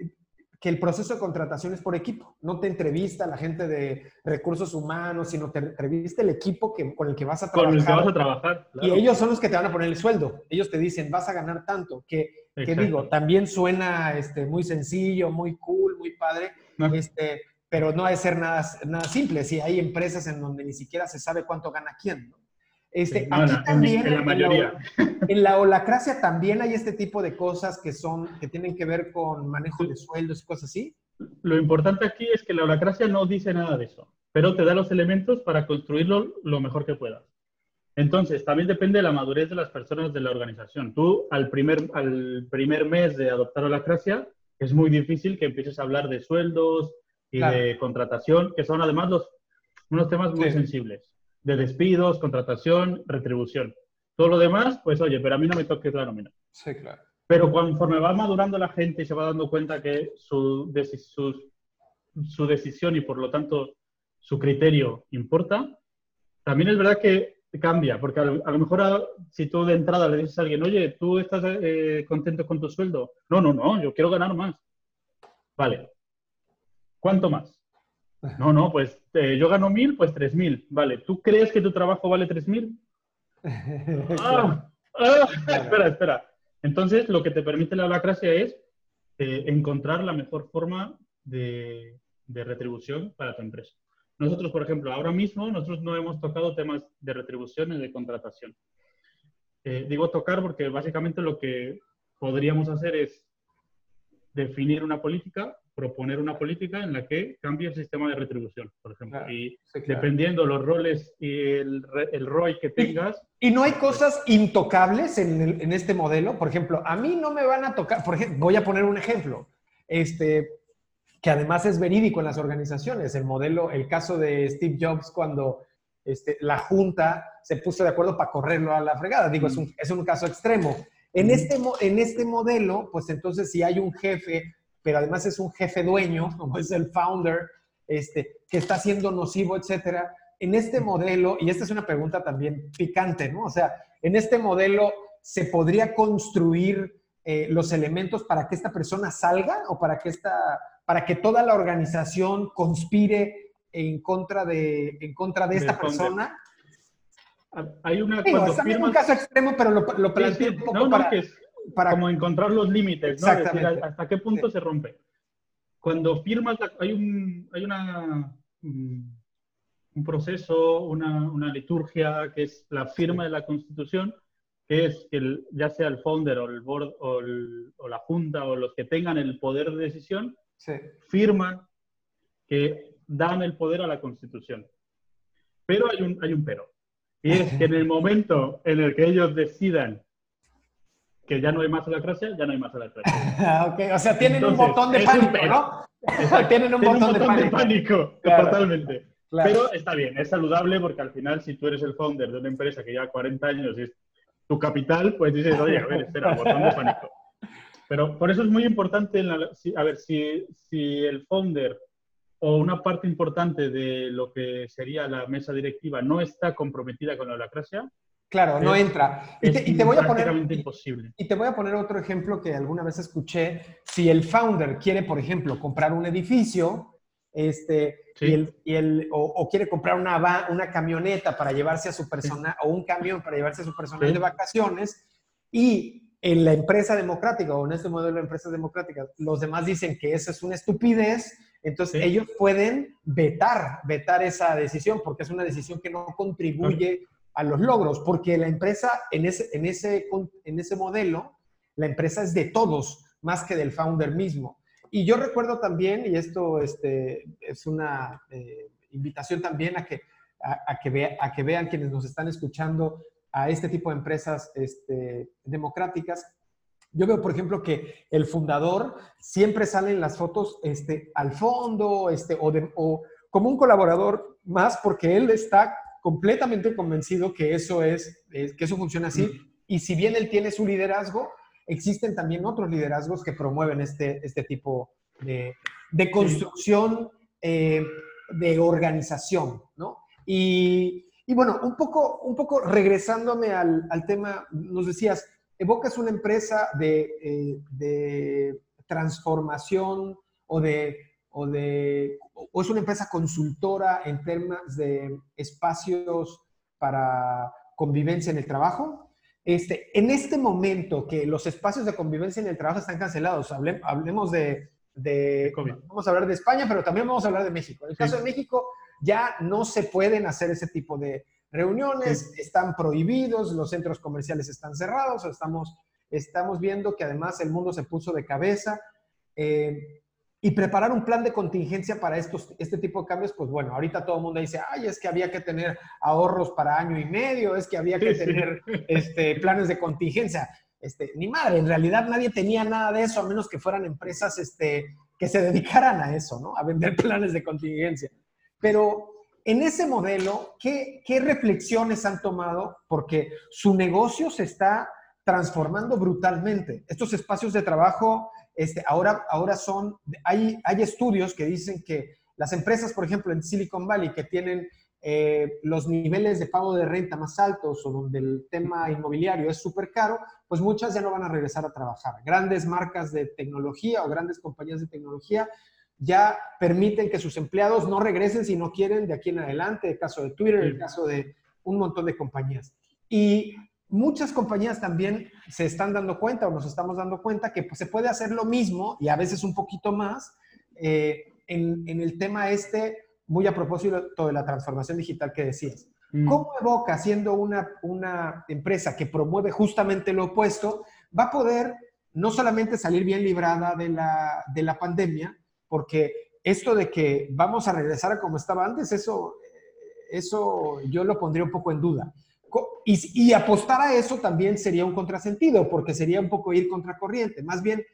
que el proceso de contratación es por equipo. No te entrevista la gente de recursos humanos, sino te entrevista el equipo que, con el que vas a Con trabajar. el que vas a trabajar. Y ellos son los que te van a poner el sueldo. Ellos te dicen, vas a ganar tanto. Que, que digo, también suena este, muy sencillo, muy cool, muy padre, No. este, pero no ha de ser nada, nada simple. Si hay empresas en donde ni siquiera se sabe cuánto gana quién. ¿no? Este, Sí, no, aquí en la- en- también, en la mayoría. en la holacracia también hay este tipo de cosas que son, que tienen que ver con manejo de sueldos y cosas así. Lo importante aquí es que la holacracia no dice nada de eso, pero te da los elementos para construirlo lo mejor que puedas. Entonces, también depende de la madurez de las personas de la organización. Tú, al primer, al primer mes de adoptar holacracia, es muy difícil que empieces a hablar de sueldos y Claro. de contratación, que son además los, unos temas muy Sí. sensibles, de despidos, contratación, retribución. Todo lo demás, pues oye, pero a mí no me toques la nómina. Sí, claro. Pero conforme va madurando la gente y se va dando cuenta que su, su decisión y por lo tanto su criterio importa, también es verdad que cambia, porque a lo, a lo mejor a- si tú de entrada le dices a alguien, oye, ¿tú estás eh, contento con tu sueldo? No, no, no, yo quiero ganar más. Vale. ¿Cuánto más? No, no, pues eh, yo gano mil, pues tres mil. Vale. ¿Tú crees que tu trabajo vale tres mil? Ah, ah, espera, espera. Entonces, lo que te permite la holacracia es eh, encontrar la mejor forma de, de retribución para tu empresa. Nosotros, por ejemplo, ahora mismo, nosotros no hemos tocado temas de retribución y de contratación. Eh, digo tocar porque básicamente lo que podríamos hacer es definir una política, proponer una política en la que cambie el sistema de retribución, por ejemplo. Claro, y sí, claro. dependiendo los roles y el, el ROI que tengas, Y no hay cosas intocables en, el- en este modelo. Por ejemplo, a mí no me van a tocar, por ejemplo, voy a poner un ejemplo, este, que además es verídico en las organizaciones. El modelo, el caso de Steve Jobs cuando este, la junta se puso de acuerdo para correrlo a la fregada. Digo, es, un, es un caso extremo. En Mm. este, en este modelo, pues entonces si hay un jefe, pero además es un jefe dueño, como es el founder, este, que está siendo nocivo, etcétera. En este modelo, y esta es una pregunta también picante, ¿no? O sea, en este modelo, ¿se podría construir eh, los elementos para que esta persona salga o para que, esta, para que toda la organización conspire en contra de, en contra de esta persona? hay una Digo, cuando es también un firmas caso extremo, pero lo, lo Sí, planteo sí, un poco no, no, para, que es para- como encontrar los límites, ¿no? Es decir, Exactamente. hasta qué punto Sí. se rompe. Cuando firmas, la- hay un, hay una, mm, un proceso, una, una liturgia que es la firma de la Constitución, que es que el- ya sea el founder o el board o, el- o la junta o los que tengan el poder de decisión, Sí. firman que dan el poder a la Constitución. Pero hay un, hay un pero. Y es que en el momento en el que ellos decidan que ya no hay más holacracia, ya no hay más holacracia. Ah, ok, o sea, tienen un Entonces, botón de es un pánico, pero. ¿no? Tienen un, botón, de pánico. totalmente. Pero está bien, es saludable porque al final, si tú eres el founder de una empresa que lleva 40 años y es tu capital, pues dices, oye, a ver, espera, botón de pánico. Pero por eso es muy importante, a ver, si, si el founder o una parte importante de lo que sería la mesa directiva no está comprometida con la holacracia, Claro, no entra. Y te, voy a poner, imposible. Y te voy a poner otro ejemplo que alguna vez escuché. Si el founder quiere, por ejemplo, comprar un edificio, este, y el, o, quiere comprar una, una camioneta para llevarse a su persona, o un camión para llevarse a su personal de vacaciones, y en la empresa democrática o en este modelo de empresas democráticas, los demás dicen que eso es una estupidez, entonces ellos pueden vetar, vetar esa decisión, porque es una decisión que no contribuye a los logros, porque la empresa en ese, en, ese, en ese modelo, la empresa es de todos, más que del founder mismo. Y yo recuerdo también, y esto este, es una eh, invitación también a que, a, que a que vean quienes nos están escuchando a este tipo de empresas este, democráticas. Yo veo, por ejemplo, que el fundador siempre sale en las fotos este, al fondo este, o, o como un colaborador más porque él está completamente convencido que eso es, que eso funciona así. Y si bien él tiene su liderazgo, existen también otros liderazgos que promueven este, este tipo de, de construcción eh, de organización, ¿no? Y, y, bueno, un poco, un poco regresándome al, al tema, nos decías, evocas una empresa de, eh, de transformación o de, o de, o es una empresa consultora en temas de espacios para convivencia en el trabajo. Este, en este momento que los espacios de convivencia en el trabajo están cancelados, hablemos de, vamos a hablar de España, pero también vamos a hablar de México. En el caso de México ya no se pueden hacer ese tipo de reuniones, están prohibidos, los centros comerciales están cerrados, estamos, estamos viendo que además el mundo se puso de cabeza. Eh, y preparar un plan de contingencia para estos, este tipo de cambios, pues bueno, ahorita todo el mundo dice, ay, es que había que tener ahorros para año y medio, es que había que tener Este, planes de contingencia. Este, ni madre, en realidad nadie tenía nada de eso, a menos que fueran empresas este, que se dedicaran a eso, ¿no? A vender planes de contingencia. Pero en ese modelo, ¿qué, qué reflexiones han tomado? Porque su negocio se está transformando brutalmente. Estos espacios de trabajo este, ahora, ahora son, hay, hay estudios que dicen que las empresas, por ejemplo, en Silicon Valley, que tienen eh, los niveles de pago de renta más altos o donde el tema inmobiliario es súper caro, pues muchas ya no van a regresar a trabajar. Grandes marcas de tecnología o grandes compañías de tecnología ya permiten que sus empleados no regresen si no quieren de aquí en adelante, el caso de Twitter, el caso de un montón de compañías. Y muchas compañías también se están dando cuenta o nos estamos dando cuenta que pues, se puede hacer lo mismo y a veces un poquito más eh, en, el tema este, muy a propósito de la transformación digital que decías. Mm. ¿Cómo Evoca, siendo una, una empresa que promueve justamente lo opuesto, va a poder no solamente salir bien librada de la, de la pandemia, porque esto de que vamos a regresar a como estaba antes, eso, eso yo lo pondría un poco en duda. Y, apostar a eso también sería un contrasentido, porque sería un poco ir contracorriente. Más bien,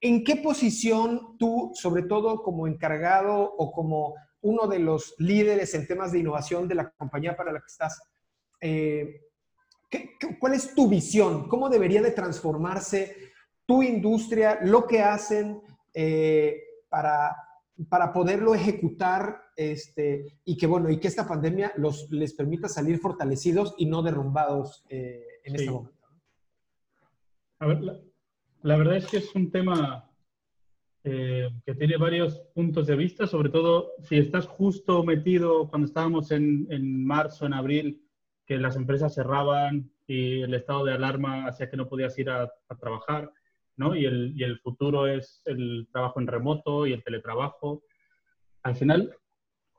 ¿en qué posición tú, sobre todo como encargado o como uno de los líderes en temas de innovación de la compañía para la que estás, eh, cuál es tu visión? ¿Cómo debería de transformarse tu industria, lo que hacen eh, para para poderlo ejecutar este, y que bueno, y que esta pandemia los, les permita salir fortalecidos y no derrumbados eh, en este momento. A ver, la, verdad es que es un tema eh, que tiene varios puntos de vista, sobre todo si estás justo metido cuando estábamos en, en marzo, en abril, que las empresas cerraban y el estado de alarma hacía que no podías ir a, a trabajar ¿no? Y el, y el futuro es el trabajo en remoto y el teletrabajo. Al final,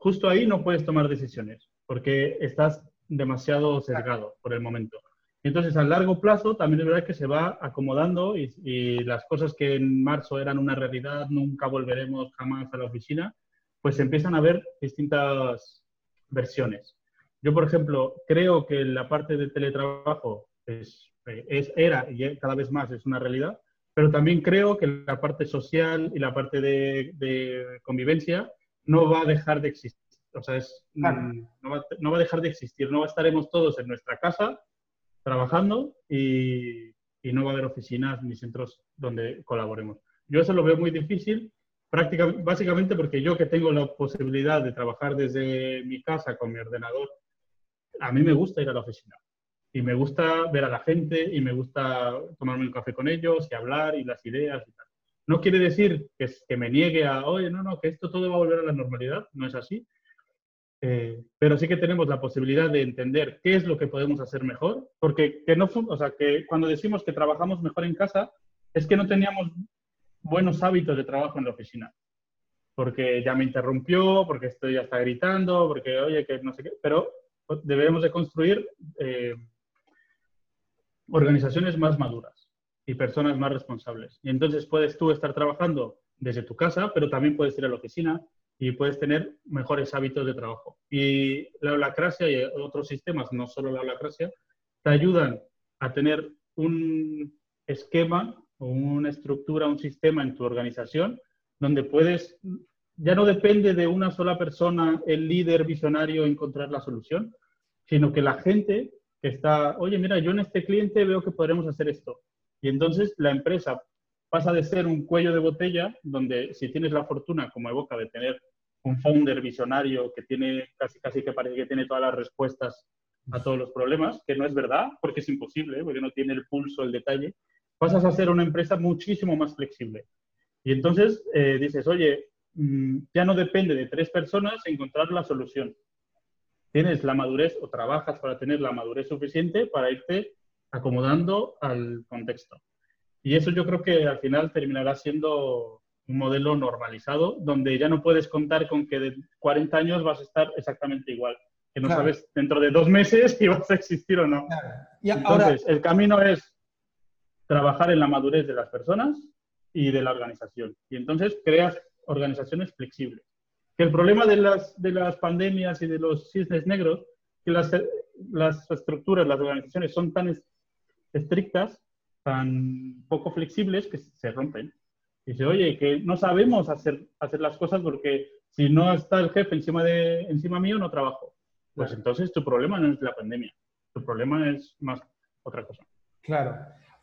justo ahí no puedes tomar decisiones porque estás demasiado sesgado por el momento. Entonces, a largo plazo, también es verdad que se va acomodando y, y, las cosas que en marzo eran una realidad, nunca volveremos jamás a la oficina, pues empiezan a ver distintas versiones. Yo, por ejemplo, creo que la parte de teletrabajo es, es, era y cada vez más es una realidad, pero también creo que la parte social y la parte de, convivencia no va a dejar de existir. O sea, mm, no, va, no, va, a dejar de existir. No estaremos todos en nuestra casa trabajando y, y no va a haber oficinas ni centros donde colaboremos. Yo eso lo veo muy difícil, prácticamente, básicamente porque yo que tengo la posibilidad de trabajar desde mi casa con mi ordenador, a mí me gusta ir a la oficina y me gusta ver a la gente y me gusta tomarme un café con ellos y hablar y las ideas y tal. No quiere decir que, que me niegue a, oye, no, no, que esto todo va a volver a la normalidad, no es así. Eh, pero sí que tenemos la posibilidad de entender qué es lo que podemos hacer mejor, porque que no, o sea, que cuando decimos que trabajamos mejor en casa, es que no teníamos buenos hábitos de trabajo en la oficina. Porque ya me interrumpió, porque estoy ya está gritando, porque oye, que no sé qué, pero debemos de construir eh, organizaciones más maduras y personas más responsables. Y entonces puedes tú estar trabajando desde tu casa, pero también puedes ir a la oficina y puedes tener mejores hábitos de trabajo. Y la holacracia y otros sistemas, no solo la holacracia, te ayudan a tener un esquema o una estructura, un sistema en tu organización donde puedes, ya no depende de una sola persona, el líder visionario, encontrar la solución, sino que la gente que está, oye, mira, yo en este cliente veo que podremos hacer esto. Y entonces la empresa pasa de ser un cuello de botella, donde si tienes la fortuna, como Evoca, de tener un founder visionario que tiene casi, casi que parece que tiene todas las respuestas a todos los problemas, que no es verdad, porque es imposible, porque no tiene el pulso, el detalle, pasas a ser una empresa muchísimo más flexible. Y entonces eh, dices, oye, mm, ya no depende de tres personas encontrar la solución tienes la madurez o trabajas para tener la madurez suficiente para irte acomodando al contexto. Y eso yo creo que al final terminará siendo un modelo normalizado, donde ya no puedes contar con que de 40 años vas a estar exactamente igual, que no sabes dentro de dos meses si vas a existir o no. Y Entonces, el camino es trabajar en la madurez de las personas y de la organización. Y entonces creas organizaciones flexibles que el problema de las, de las pandemias y de los cisnes negros, que las, las estructuras, las organizaciones son tan estrictas, tan poco flexibles que se rompen. Y dice, oye, que no sabemos hacer, hacer las cosas porque si no está el jefe encima, de, encima mío, no trabajo. Pues entonces tu problema no es la pandemia, tu problema es más otra cosa. Claro.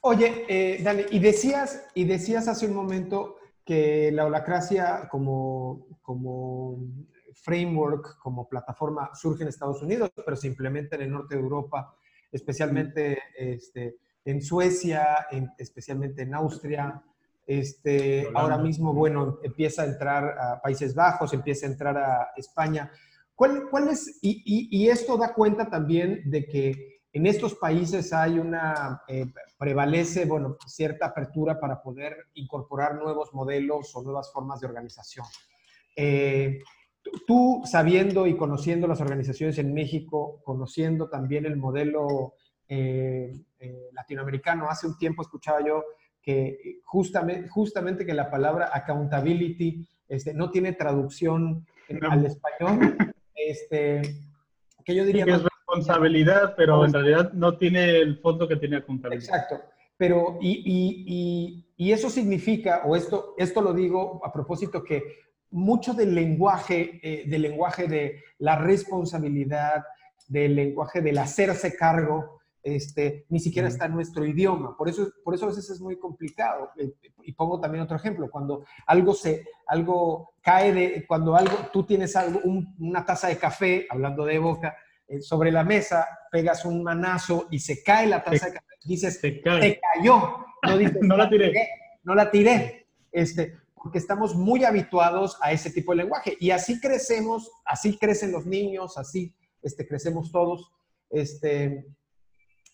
Oye, eh, Dani, y decías, y decías hace un momento que la holacracia como, como framework, como plataforma, surge en Estados Unidos, pero se implementa en el norte de Europa, especialmente este, en Suecia, especialmente en Austria. Este, ahora mismo, bueno, empieza a entrar a Países Bajos, empieza a entrar a España. ¿Cuál, cuál es? Y, y, esto da cuenta también de que en estos países hay una eh, prevalece, bueno, cierta apertura para poder incorporar nuevos modelos o nuevas formas de organización. Eh, tú, sabiendo y conociendo las organizaciones en México, conociendo también el modelo eh, eh, latinoamericano, hace un tiempo escuchaba yo que justamente, justamente que la palabra accountability este, no tiene traducción al español, este, que yo diría responsabilidad, pero en realidad no tiene el fondo que tiene contabilidad. Exacto. Pero, y, y, eso significa, o esto, esto lo digo a propósito, que mucho del lenguaje, eh, del lenguaje de la responsabilidad, del lenguaje del hacerse cargo, este, ni siquiera está en nuestro idioma. Por eso, por eso a veces es muy complicado. Eh, y pongo también otro ejemplo. Cuando algo, se, algo cae de, cuando algo, tú tienes algo, una taza de café, hablando de boca, eh, sobre la mesa, pegas un manazo y se cae la taza de café, dices, te cayó. No, dices, no la tiré. No la tiré. Este, porque estamos muy habituados a ese tipo de lenguaje. Y así crecemos, así crecen los niños, así este, crecemos todos. Este,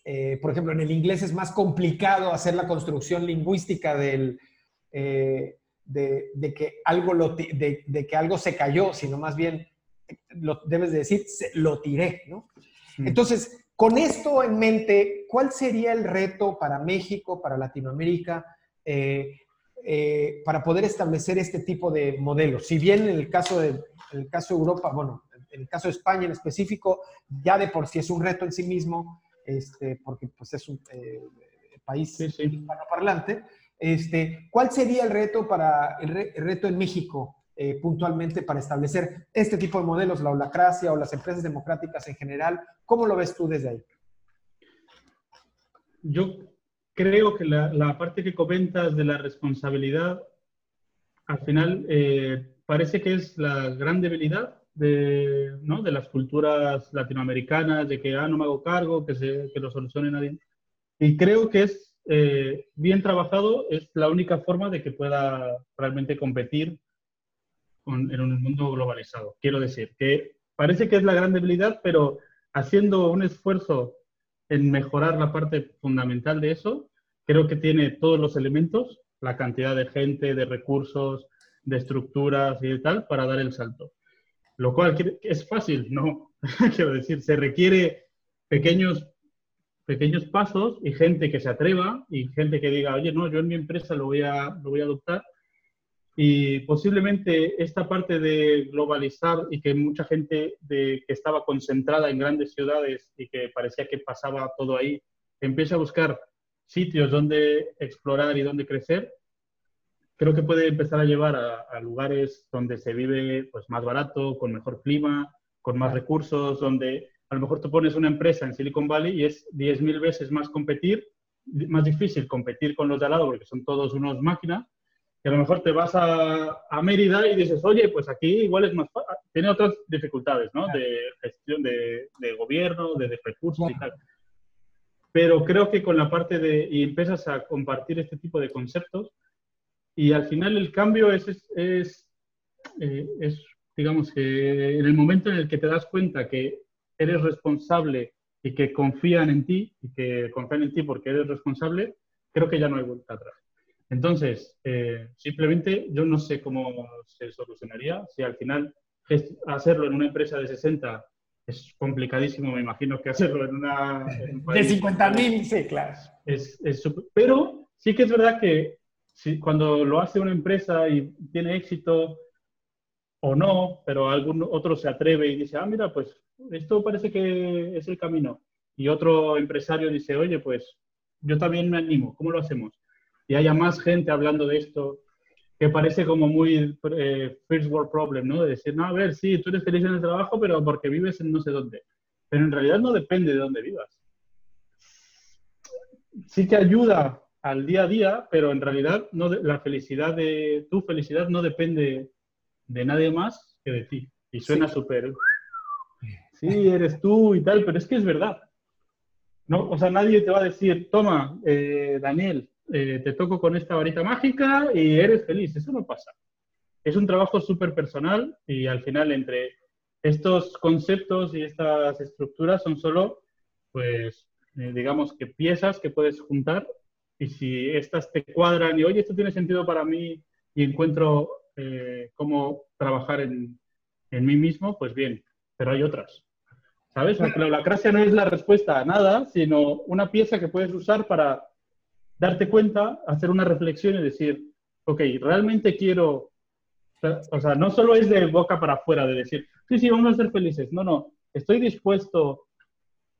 eh, por ejemplo, en el inglés es más complicado hacer la construcción lingüística del, eh, de, que algo lo, de, de, que algo se cayó, sino más bien lo debes de decir, lo tiré, ¿no? Entonces, con esto en mente, ¿cuál sería el reto para México, para Latinoamérica, eh, eh, para poder establecer este tipo de modelos? Si bien en el caso de, el caso de Europa, bueno, en el caso de España en específico, ya de por sí es un reto en sí mismo, este, porque pues es un eh, país sí, hispanoparlante, Este, ¿Cuál sería el reto, para, el, reto en México eh, puntualmente para establecer este tipo de modelos, la holacracia o las empresas democráticas en general? ¿Cómo lo ves tú desde ahí? Yo creo que la, parte que comentas de la responsabilidad, al final eh, parece que es la gran debilidad de, ¿no? de las culturas latinoamericanas, de que, ah, no me hago cargo, que, se, que lo solucione nadie. Y creo que es eh, bien trabajado, es la única forma de que pueda realmente competir en un mundo globalizado. Quiero decir, que parece que es la gran debilidad, pero haciendo un esfuerzo en mejorar la parte fundamental de eso, creo que tiene todos los elementos, la cantidad de gente, de recursos, de estructuras y tal, para dar el salto. Lo cual es fácil, ¿no? Quiero decir, se requiere pequeños, pequeños pasos y gente que se atreva y gente que diga, oye, no, yo en mi empresa lo voy a, lo voy a adoptar. Y posiblemente esta parte de globalizar y que mucha gente que estaba concentrada en grandes ciudades y que parecía que pasaba todo ahí, empiece a buscar sitios donde explorar y donde crecer, creo que puede empezar a llevar a, lugares donde se vive pues, más barato, con mejor clima, con más recursos, donde a lo mejor tú pones una empresa en Silicon Valley y es 10.000 veces más competir, más difícil competir con los de al lado porque son todos unos máquinas, que a lo mejor te vas a, a Mérida y dices, oye, pues aquí igual es más tiene otras dificultades, ¿no? De gestión de, de gobierno, de, de recursos y tal. Pero creo que con la parte de, y empiezas a compartir este tipo de conceptos, y al final el cambio es, es, eh, es, digamos que en el momento en el que te das cuenta que eres responsable y que confían en ti, y que confían en ti porque eres responsable, creo que ya no hay vuelta atrás. Entonces, eh, simplemente yo no sé cómo se solucionaría. Si al final hacerlo en una empresa de 60 es complicadísimo, me imagino que hacerlo en una... de 50 mil, sí, claro. Es, es pero sí que es verdad que si, cuando lo hace una empresa y tiene éxito o no, pero algún otro se atreve y dice, ah, mira, pues esto parece que es el camino. Y otro empresario dice, oye, pues yo también me animo, ¿cómo lo hacemos? Y haya más gente hablando de esto, que parece como muy eh, first world problem, ¿no? De decir, no, a ver, sí, tú eres feliz en el trabajo, pero porque vives en no sé dónde. Pero en realidad no depende de dónde vivas. Sí que ayuda al día a día, pero en realidad no la felicidad de tu felicidad no depende de nadie más que de ti. Y suena súper, sí. eres tú y tal, pero es que es verdad. No, o sea, nadie te va a decir, toma, eh, Daniel, eh, te toco con esta varita mágica y eres feliz. Eso no pasa. Es un trabajo súper personal y al final entre estos conceptos y estas estructuras son solo, pues, eh, digamos que piezas que puedes juntar y si estas te cuadran y, oye, esto tiene sentido para mí y encuentro eh, cómo trabajar en, en, mí mismo, pues bien, pero hay otras. ¿Sabes? La holacracia no es la respuesta a nada, sino una pieza que puedes usar para darte cuenta, hacer una reflexión y decir, ok, realmente quiero, o sea, no solo es de boca para afuera, de decir, sí, sí, vamos a ser felices. No, no, estoy dispuesto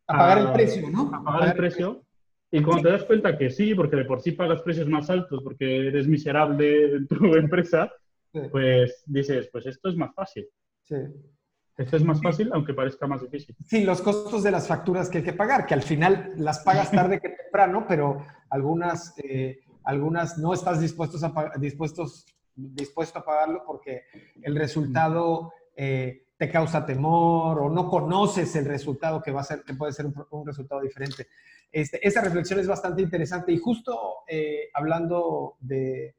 a, pagar el precio, ¿no? A pagar el precio y cuando te das cuenta que sí, porque de por sí pagas precios más altos porque eres miserable en tu empresa, pues dices, pues esto es más fácil. Sí. Esto es más fácil, aunque parezca más difícil. Sí, los costos de las facturas que hay que pagar, que al final las pagas tarde que temprano, pero algunas, eh, algunas no estás dispuestos a dispuestos, dispuesto a pagarlo porque el resultado eh, te causa temor o no conoces el resultado que va a ser, que puede ser un resultado diferente. Este, esa reflexión es bastante interesante y justo eh, hablando de,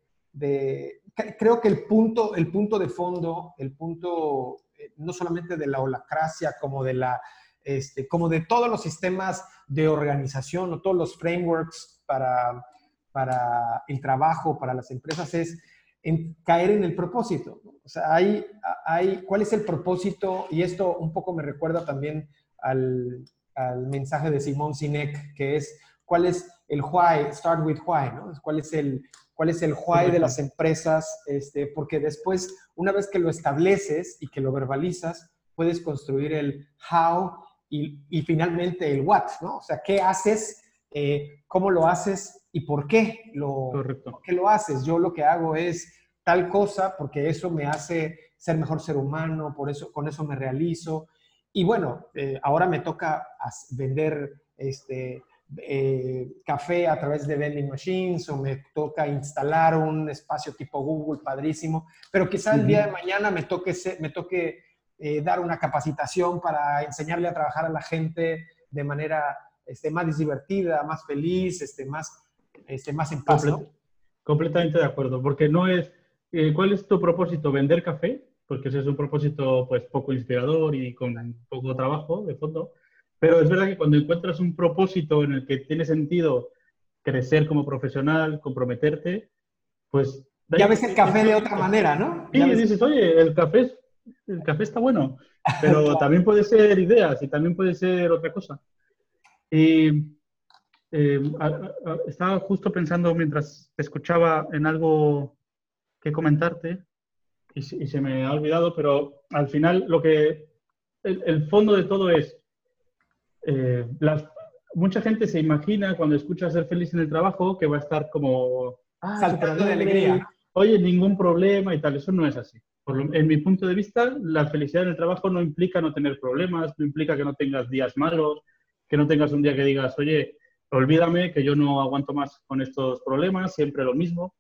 creo que el punto, el punto de fondo, el punto no solamente de la holacracia, como de, la, este, como de todos los sistemas de organización o todos los frameworks para, para el trabajo, para las empresas, es caer en el propósito. O sea, hay, hay, ¿cuál es el propósito? Y esto un poco me recuerda también al, al mensaje de Simón Sinek, que es cuál es el why, start with why, ¿no? ¿Cuál es el, cuál es el why de las empresas? Este, porque después, una vez que lo estableces y que lo verbalizas, puedes construir el how y, y finalmente el what, ¿no? O sea, ¿qué haces eh, cómo lo haces y por qué lo, por qué lo haces. Yo lo que hago es tal cosa porque eso me hace ser mejor ser humano, por eso, con eso me realizo. Y bueno, eh, ahora me toca vender este, eh, café a través de vending machines o me toca instalar un espacio tipo Google padrísimo, pero quizá el día de mañana me toque, me toque eh, dar una capacitación para enseñarle a trabajar a la gente de manera este, más divertida, más feliz, este, más, este, más en paz. Completamente de acuerdo, porque no es, eh, ¿cuál es tu propósito? ¿Vender café? Porque ese es un propósito pues poco inspirador y con poco trabajo de fondo. Pero es verdad que cuando encuentras un propósito en el que tiene sentido crecer como profesional, comprometerte, pues... Ya ves el café de otra manera, ¿no? Sí, dices, oye, el café el café está bueno, pero también puede ser ideas y también puede ser otra cosa. Y eh, estaba justo pensando mientras te escuchaba en algo que comentarte y, se me ha olvidado, pero al final lo que el, fondo de todo es eh, mucha gente se imagina cuando escucha ser feliz en el trabajo que va a estar como ah, saltando de alegría. Oye, ningún problema y tal. Eso no es así en mi punto de vista, la felicidad en el trabajo no implica no tener problemas, no implica que no tengas días malos, que no tengas un día que digas, oye, olvídame que yo no aguanto más con estos problemas, siempre lo mismo,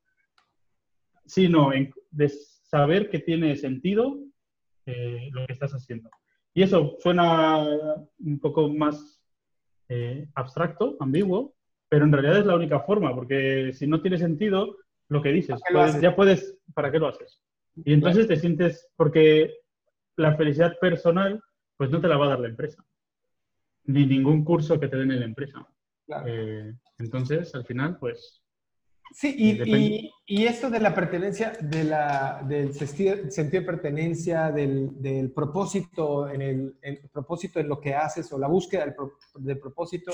sino de saber que tiene sentido eh, lo que estás haciendo. Y eso suena un poco más eh, abstracto, ambiguo, pero en realidad es la única forma, porque si no tiene sentido lo que dices, ya puedes, ¿para qué lo haces? Y entonces te sientes, porque la felicidad personal, pues no te la va a dar la empresa, ni ningún curso que te den en la empresa. Eh, entonces, al final, pues... Sí, y, y, esto de la pertenencia, de la, del sentido, de pertenencia, del, del propósito, en el, propósito en lo que haces o la búsqueda del, del propósito,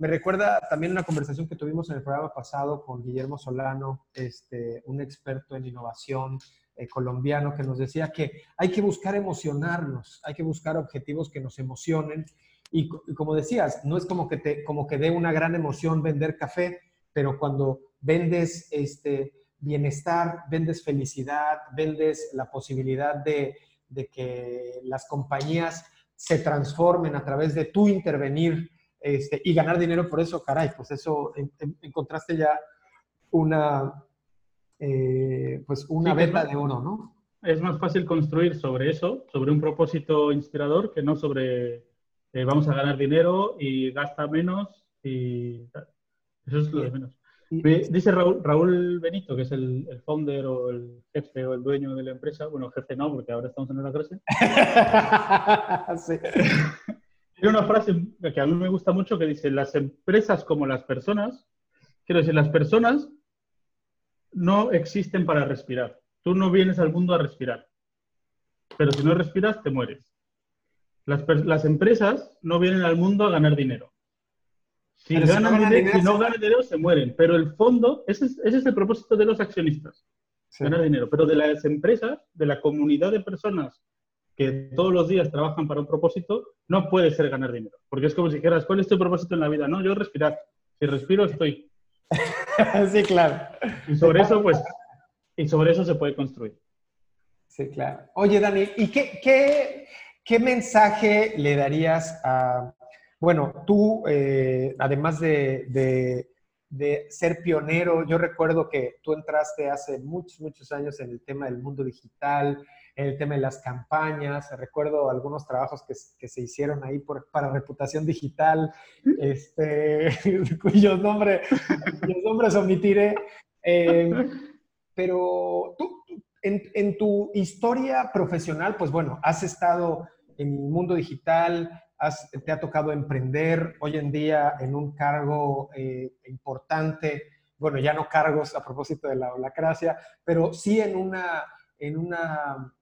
me recuerda también una conversación que tuvimos en el programa pasado con Guillermo Solano, este, un experto en innovación eh, colombiano que nos decía que hay que buscar emocionarnos, hay que buscar objetivos que nos emocionen. Y, como decías, no es como que, te, como que dé una gran emoción vender café, pero cuando vendes este bienestar, vendes felicidad, vendes la posibilidad de, de que las compañías se transformen a través de tu intervenir este, y ganar dinero por eso, caray, pues eso encontraste ya una, eh, pues una de oro, ¿no? Es más fácil construir sobre eso, sobre un propósito inspirador, que no sobre eh, vamos a ganar dinero y gasta menos y Eso es lo de menos. Dice Raúl, Benito, que es el, el, founder o el jefe o el dueño de la empresa. Bueno, jefe no, porque ahora estamos en una clase. Tiene una frase que a mí me gusta mucho que dice, las empresas como las personas, quiero decir, las personas no existen para respirar. Tú no vienes al mundo a respirar. Pero si no respiras, te mueres. Las, empresas no vienen al mundo a ganar dinero. Si, ganan dinero, si no ganan dinero, se mueren. Pero el fondo, ese es, el propósito de los accionistas, ganar dinero. Pero de las empresas, de la comunidad de personas que todos los días trabajan para un propósito, no puede ser ganar dinero. Porque es como si dijeras, ¿cuál es tu propósito en la vida? No, yo respirar. Si respiro, estoy. sí, claro. Y sobre eso, pues, y sobre eso se puede construir. Sí, claro. Oye, Dani, ¿y qué, qué, qué mensaje le darías a, bueno, tú, eh, además de, de, de, ser pionero, yo recuerdo que tú entraste hace muchos, muchos años en el tema del mundo digital, en el tema de las campañas. Recuerdo algunos trabajos que, que se hicieron ahí por, para reputación digital, este, cuyos, nombre, cuyos nombres omitiré. Eh, pero tú, en, en, tu historia profesional, pues bueno, has estado en el mundo digital, has, te ha tocado emprender hoy en día en un cargo eh, importante, bueno, ya no cargos a propósito de la holacracia, pero sí en una, en una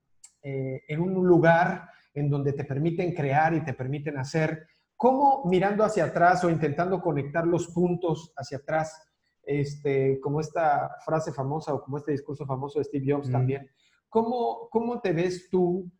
eh, en un lugar en donde te permiten crear y te permiten hacer, ¿cómo mirando hacia atrás o intentando conectar los puntos hacia atrás, este, como esta frase famosa o como este discurso famoso de Steve Jobs también, ¿cómo, ¿cómo te ves tú?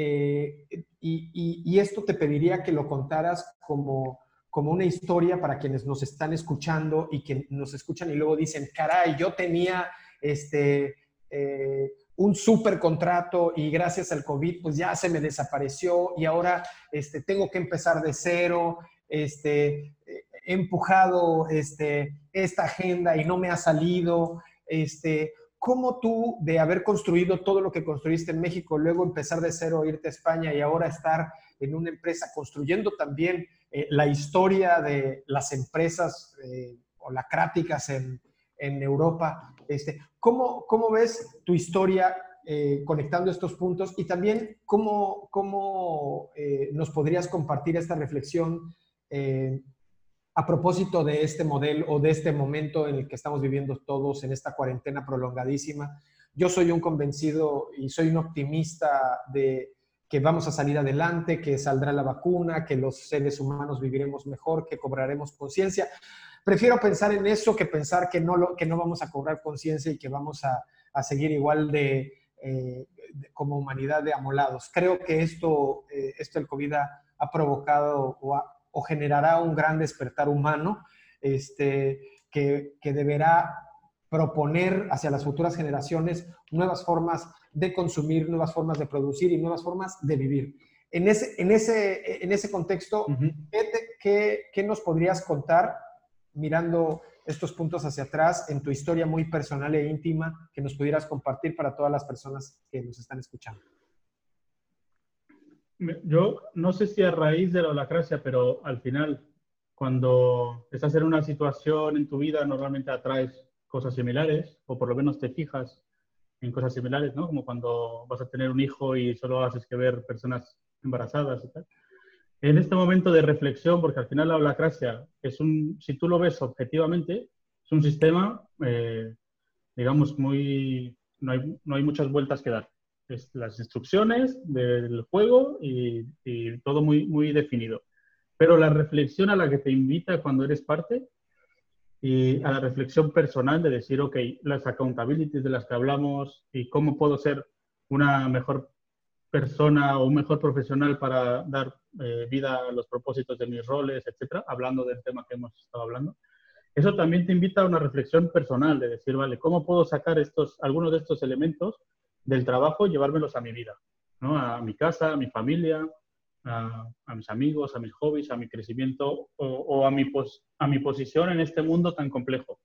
Eh, y, esto te pediría que lo contaras como, como una historia para quienes nos están escuchando y que nos escuchan y luego dicen, caray, yo tenía este, eh, un super contrato y gracias al COVID pues ya se me desapareció y ahora este, tengo que empezar de cero, este, he empujado este, esta agenda y no me ha salido. Este, ¿Cómo tú, de haber construido todo lo que construiste en México, luego empezar de cero, irte a España y ahora estar en una empresa construyendo también eh, la historia de las empresas eh, holacráticas en, en Europa. Este, ¿cómo, ¿Cómo ves tu historia eh, conectando estos puntos? Y también, ¿cómo, cómo eh, nos podrías compartir esta reflexión a propósito de este modelo o de este momento en el que estamos viviendo todos en esta cuarentena prolongadísima? Yo soy un convencido y soy un optimista de que vamos a salir adelante, que saldrá la vacuna, que los seres humanos viviremos mejor, que cobraremos conciencia. Prefiero pensar en eso que pensar que no, que no vamos a cobrar conciencia y que vamos a, a, seguir igual de, eh, de, como humanidad de amolados. Creo que esto, eh, esto el COVID ha, ha provocado o, ha, o, generará un gran despertar humano este, que, que deberá proponer hacia las futuras generaciones nuevas formas de consumir, nuevas formas de producir y nuevas formas de vivir. En ese, en ese, en ese contexto, uh -huh. ¿qué, te, qué, ¿qué, nos podrías contar mirando estos puntos hacia atrás en tu historia muy personal e íntima que nos pudieras compartir para todas las personas que nos están escuchando? Yo no sé si a raíz de la holacracia, pero al final, cuando estás en una situación en tu vida, normalmente atraes cosas similares, o por lo menos te fijas en cosas similares, ¿no? Como cuando vas a tener un hijo y solo haces que ver personas embarazadas y tal. En este momento de reflexión, porque al final la holacracia es un, si tú lo ves objetivamente, es un sistema, eh, digamos, muy, no hay, no hay muchas vueltas que dar. Las instrucciones del juego y, y todo muy, muy definido. Pero la reflexión a la que te invita cuando eres parte y a la reflexión personal de decir, ok, las accountabilities de las que hablamos y cómo puedo ser una mejor persona o un mejor profesional para dar eh, vida a los propósitos de mis roles, etcétera, hablando del tema que hemos estado hablando. Eso también te invita a una reflexión personal de decir, vale, ¿cómo puedo sacar estos, algunos de estos elementos del trabajo llevármelos a mi vida? ¿no? A mi casa, a mi familia, a, a, mis amigos, a mis hobbies, a mi crecimiento o, o a, mi pos, a mi posición en este mundo tan complejo,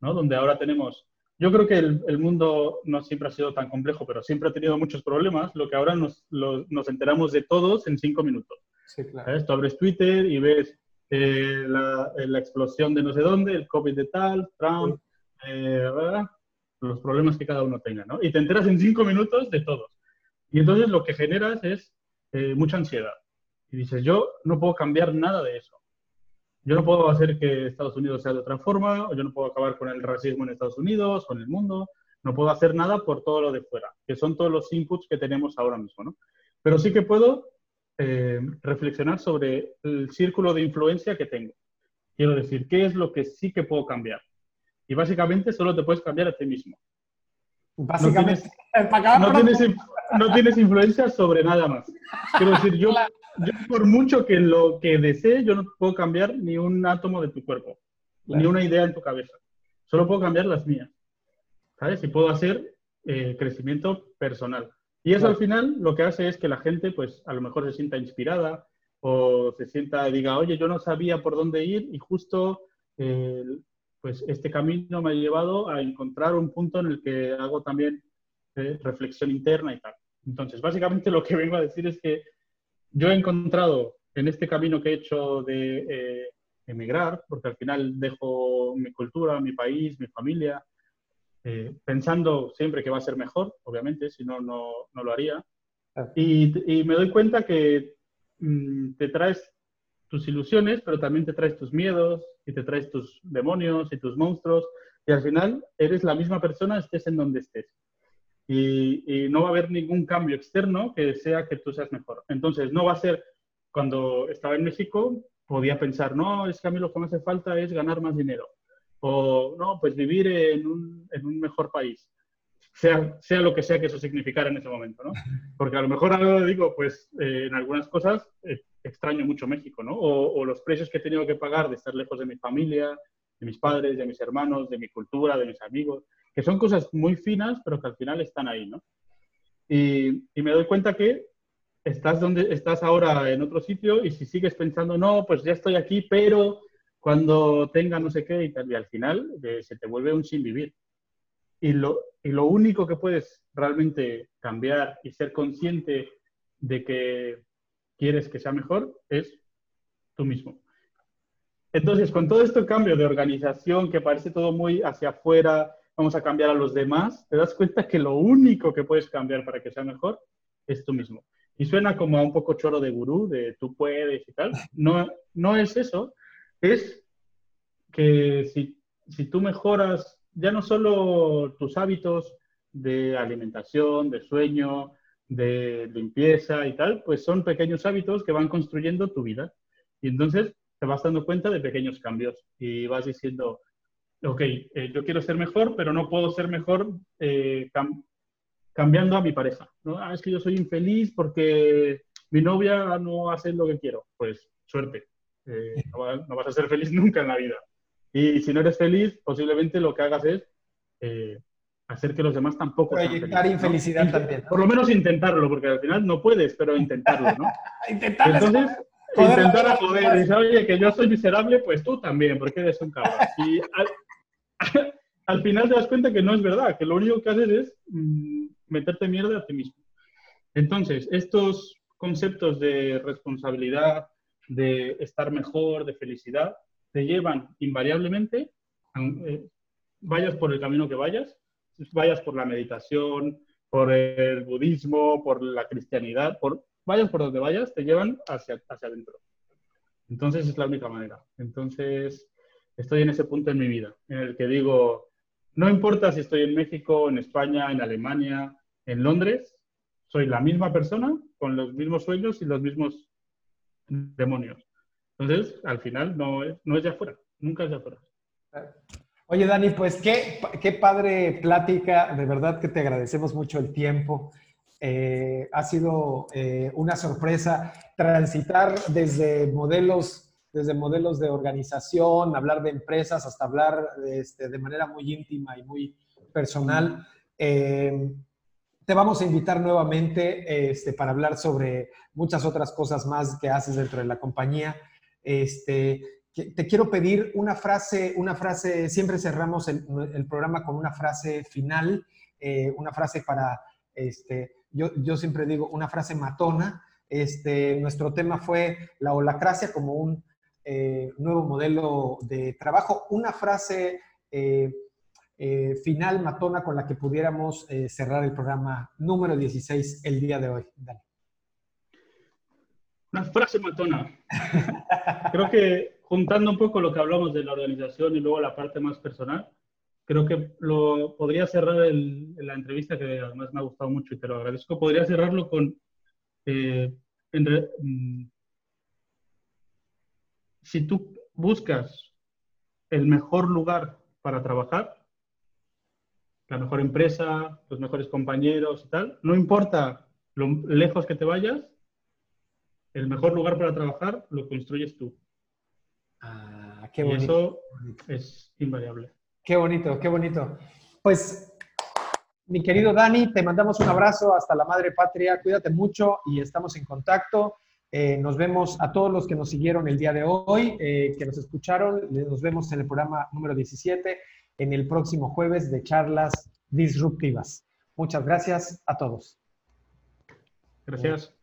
¿no? Donde ahora tenemos, yo creo que el, el, mundo no siempre ha sido tan complejo, pero siempre ha tenido muchos problemas, lo que ahora nos, lo, nos enteramos de todos en cinco minutos. Sí, claro. ¿Sabes? Tú abres Twitter y ves eh, la, la, explosión de no sé dónde, el COVID de tal, Trump, sí. eh, los problemas que cada uno tenga, ¿no? Y te enteras en cinco minutos de todos. Y entonces lo que generas es eh, mucha ansiedad. Y dices, yo no puedo cambiar nada de eso. Yo no puedo hacer que Estados Unidos sea de otra forma, o yo no puedo acabar con el racismo en Estados Unidos o en el mundo. No puedo hacer nada por todo lo de fuera, que son todos los inputs que tenemos ahora mismo, ¿no? Pero sí que puedo eh, reflexionar sobre el círculo de influencia que tengo. Quiero decir, ¿qué es lo que sí que puedo cambiar? Y básicamente solo te puedes cambiar a ti mismo. Básicamente, no tienes, no tienes, no tienes influencia sobre nada más. Quiero decir, yo, yo, por mucho que lo que desee, yo no puedo cambiar ni un átomo de tu cuerpo, claro. ni una idea en tu cabeza. Solo puedo cambiar las mías. ¿Sabes? Y puedo hacer eh, crecimiento personal. Y eso claro. al final lo que hace es que la gente, pues, a lo mejor se sienta inspirada o se sienta, diga, oye, yo no sabía por dónde ir y justo eh, pues este camino me ha llevado a encontrar un punto en el que hago también eh, reflexión interna y tal. Entonces, básicamente lo que vengo a decir es que yo he encontrado en este camino que he hecho de eh, emigrar, porque al final dejo mi cultura, mi país, mi familia, eh, pensando siempre que va a ser mejor, obviamente, si no, no, no lo haría. Y, y, me doy cuenta que mmm, te traes tus ilusiones, pero también te traes tus miedos y te traes tus demonios y tus monstruos y al final eres la misma persona estés en donde estés. Y, y, no va a haber ningún cambio externo que sea que tú seas mejor. Entonces, no va a ser, cuando estaba en México, podía pensar, no, es que a mí lo que me hace falta es ganar más dinero. O, no, pues vivir en un, en un mejor país. Sea, sea lo que sea que eso significara en ese momento, ¿no? Porque a lo mejor ahora digo, pues eh, en algunas cosas eh, extraño mucho México, ¿no? O, los precios que he tenido que pagar de estar lejos de mi familia, de mis padres, de mis hermanos, de mi cultura, de mis amigos, que son cosas muy finas, pero que al final están ahí, ¿no? Y, me doy cuenta que estás donde estás ahora en otro sitio y si sigues pensando, no, pues ya estoy aquí, pero cuando tenga no sé qué y tal, y al final eh, se te vuelve un sin vivir. Y lo único que puedes realmente cambiar y ser consciente de que quieres que sea mejor es tú mismo. Entonces, con todo este cambio de organización que parece todo muy hacia afuera, vamos a cambiar a los demás, te das cuenta que lo único que puedes cambiar para que sea mejor es tú mismo. Y suena como a un poco choro de gurú, de tú puedes y tal. No, no es eso, es que si, si tú mejoras ya no solo tus hábitos de alimentación, de sueño, de limpieza y tal, pues son pequeños hábitos que van construyendo tu vida. Y entonces te vas dando cuenta de pequeños cambios y vas diciendo, ok, eh, yo quiero ser mejor, pero no puedo ser mejor eh, cambiando a mi pareja. ¿no? Ah, es que yo soy infeliz porque mi novia no hace lo que quiero. Pues suerte, eh, no, vas a ser feliz nunca en la vida. Y si no eres feliz, posiblemente lo que hagas es hacer que los demás tampoco Proyectar infelicidad también. Por lo menos intentarlo, porque al final no puedes, pero intentarlo, ¿no? Intentar Entonces, intentar a poder. Dice, oye, que yo soy miserable, pues tú también, porque eres un cabrón. Y al, final te das cuenta que no es verdad, que lo único que haces es mm, meterte mierda a ti mismo. Entonces, estos conceptos de responsabilidad, de estar mejor, de felicidad, te llevan invariablemente, eh, vayas por el camino que vayas, vayas por la meditación, por el budismo, por la cristianidad, por, vayas por donde vayas, te llevan hacia, hacia adentro. Entonces es la única manera. Entonces estoy en ese punto en mi vida, en el que digo, no importa si estoy en México, en España, en Alemania, en Londres, soy la misma persona con los mismos sueños y los mismos demonios. Entonces, al final no es, no es de afuera, nunca es de afuera. Oye, Dani, pues qué, qué padre plática, de verdad que te agradecemos mucho el tiempo. Eh, ha sido eh, una sorpresa transitar desde modelos, desde modelos de organización, hablar de empresas, hasta hablar este, de manera muy íntima y muy personal. Eh, te vamos a invitar nuevamente este, para hablar sobre muchas otras cosas más que haces dentro de la compañía. Este, te quiero pedir una frase, una frase, siempre cerramos el, programa con una frase final, eh, una frase para, este, yo, yo, siempre digo, una frase matona. Este, nuestro tema fue la holacracia como un eh, nuevo modelo de trabajo. Una frase eh, final matona con la que pudiéramos cerrar el programa número 16 el día de hoy. Dale. Una frase matona. Creo que juntando un poco lo que hablamos de la organización y luego la parte más personal, creo que lo podría cerrar la entrevista, que además me ha gustado mucho y te lo agradezco, podría cerrarlo con, eh, mm, si tú buscas el mejor lugar para trabajar, la mejor empresa, los mejores compañeros y tal, no importa lo lejos que te vayas, el mejor lugar para trabajar lo construyes tú. Ah, qué bonito. eso es invariable. Qué bonito, qué bonito. Pues, mi querido Dani, te mandamos un abrazo hasta la madre patria. Cuídate mucho y estamos en contacto. Eh, nos vemos a todos los que nos siguieron el día de hoy, eh, que nos escucharon. Nos vemos en el programa número 17, en el próximo jueves de charlas disruptivas. Muchas gracias a todos. Gracias.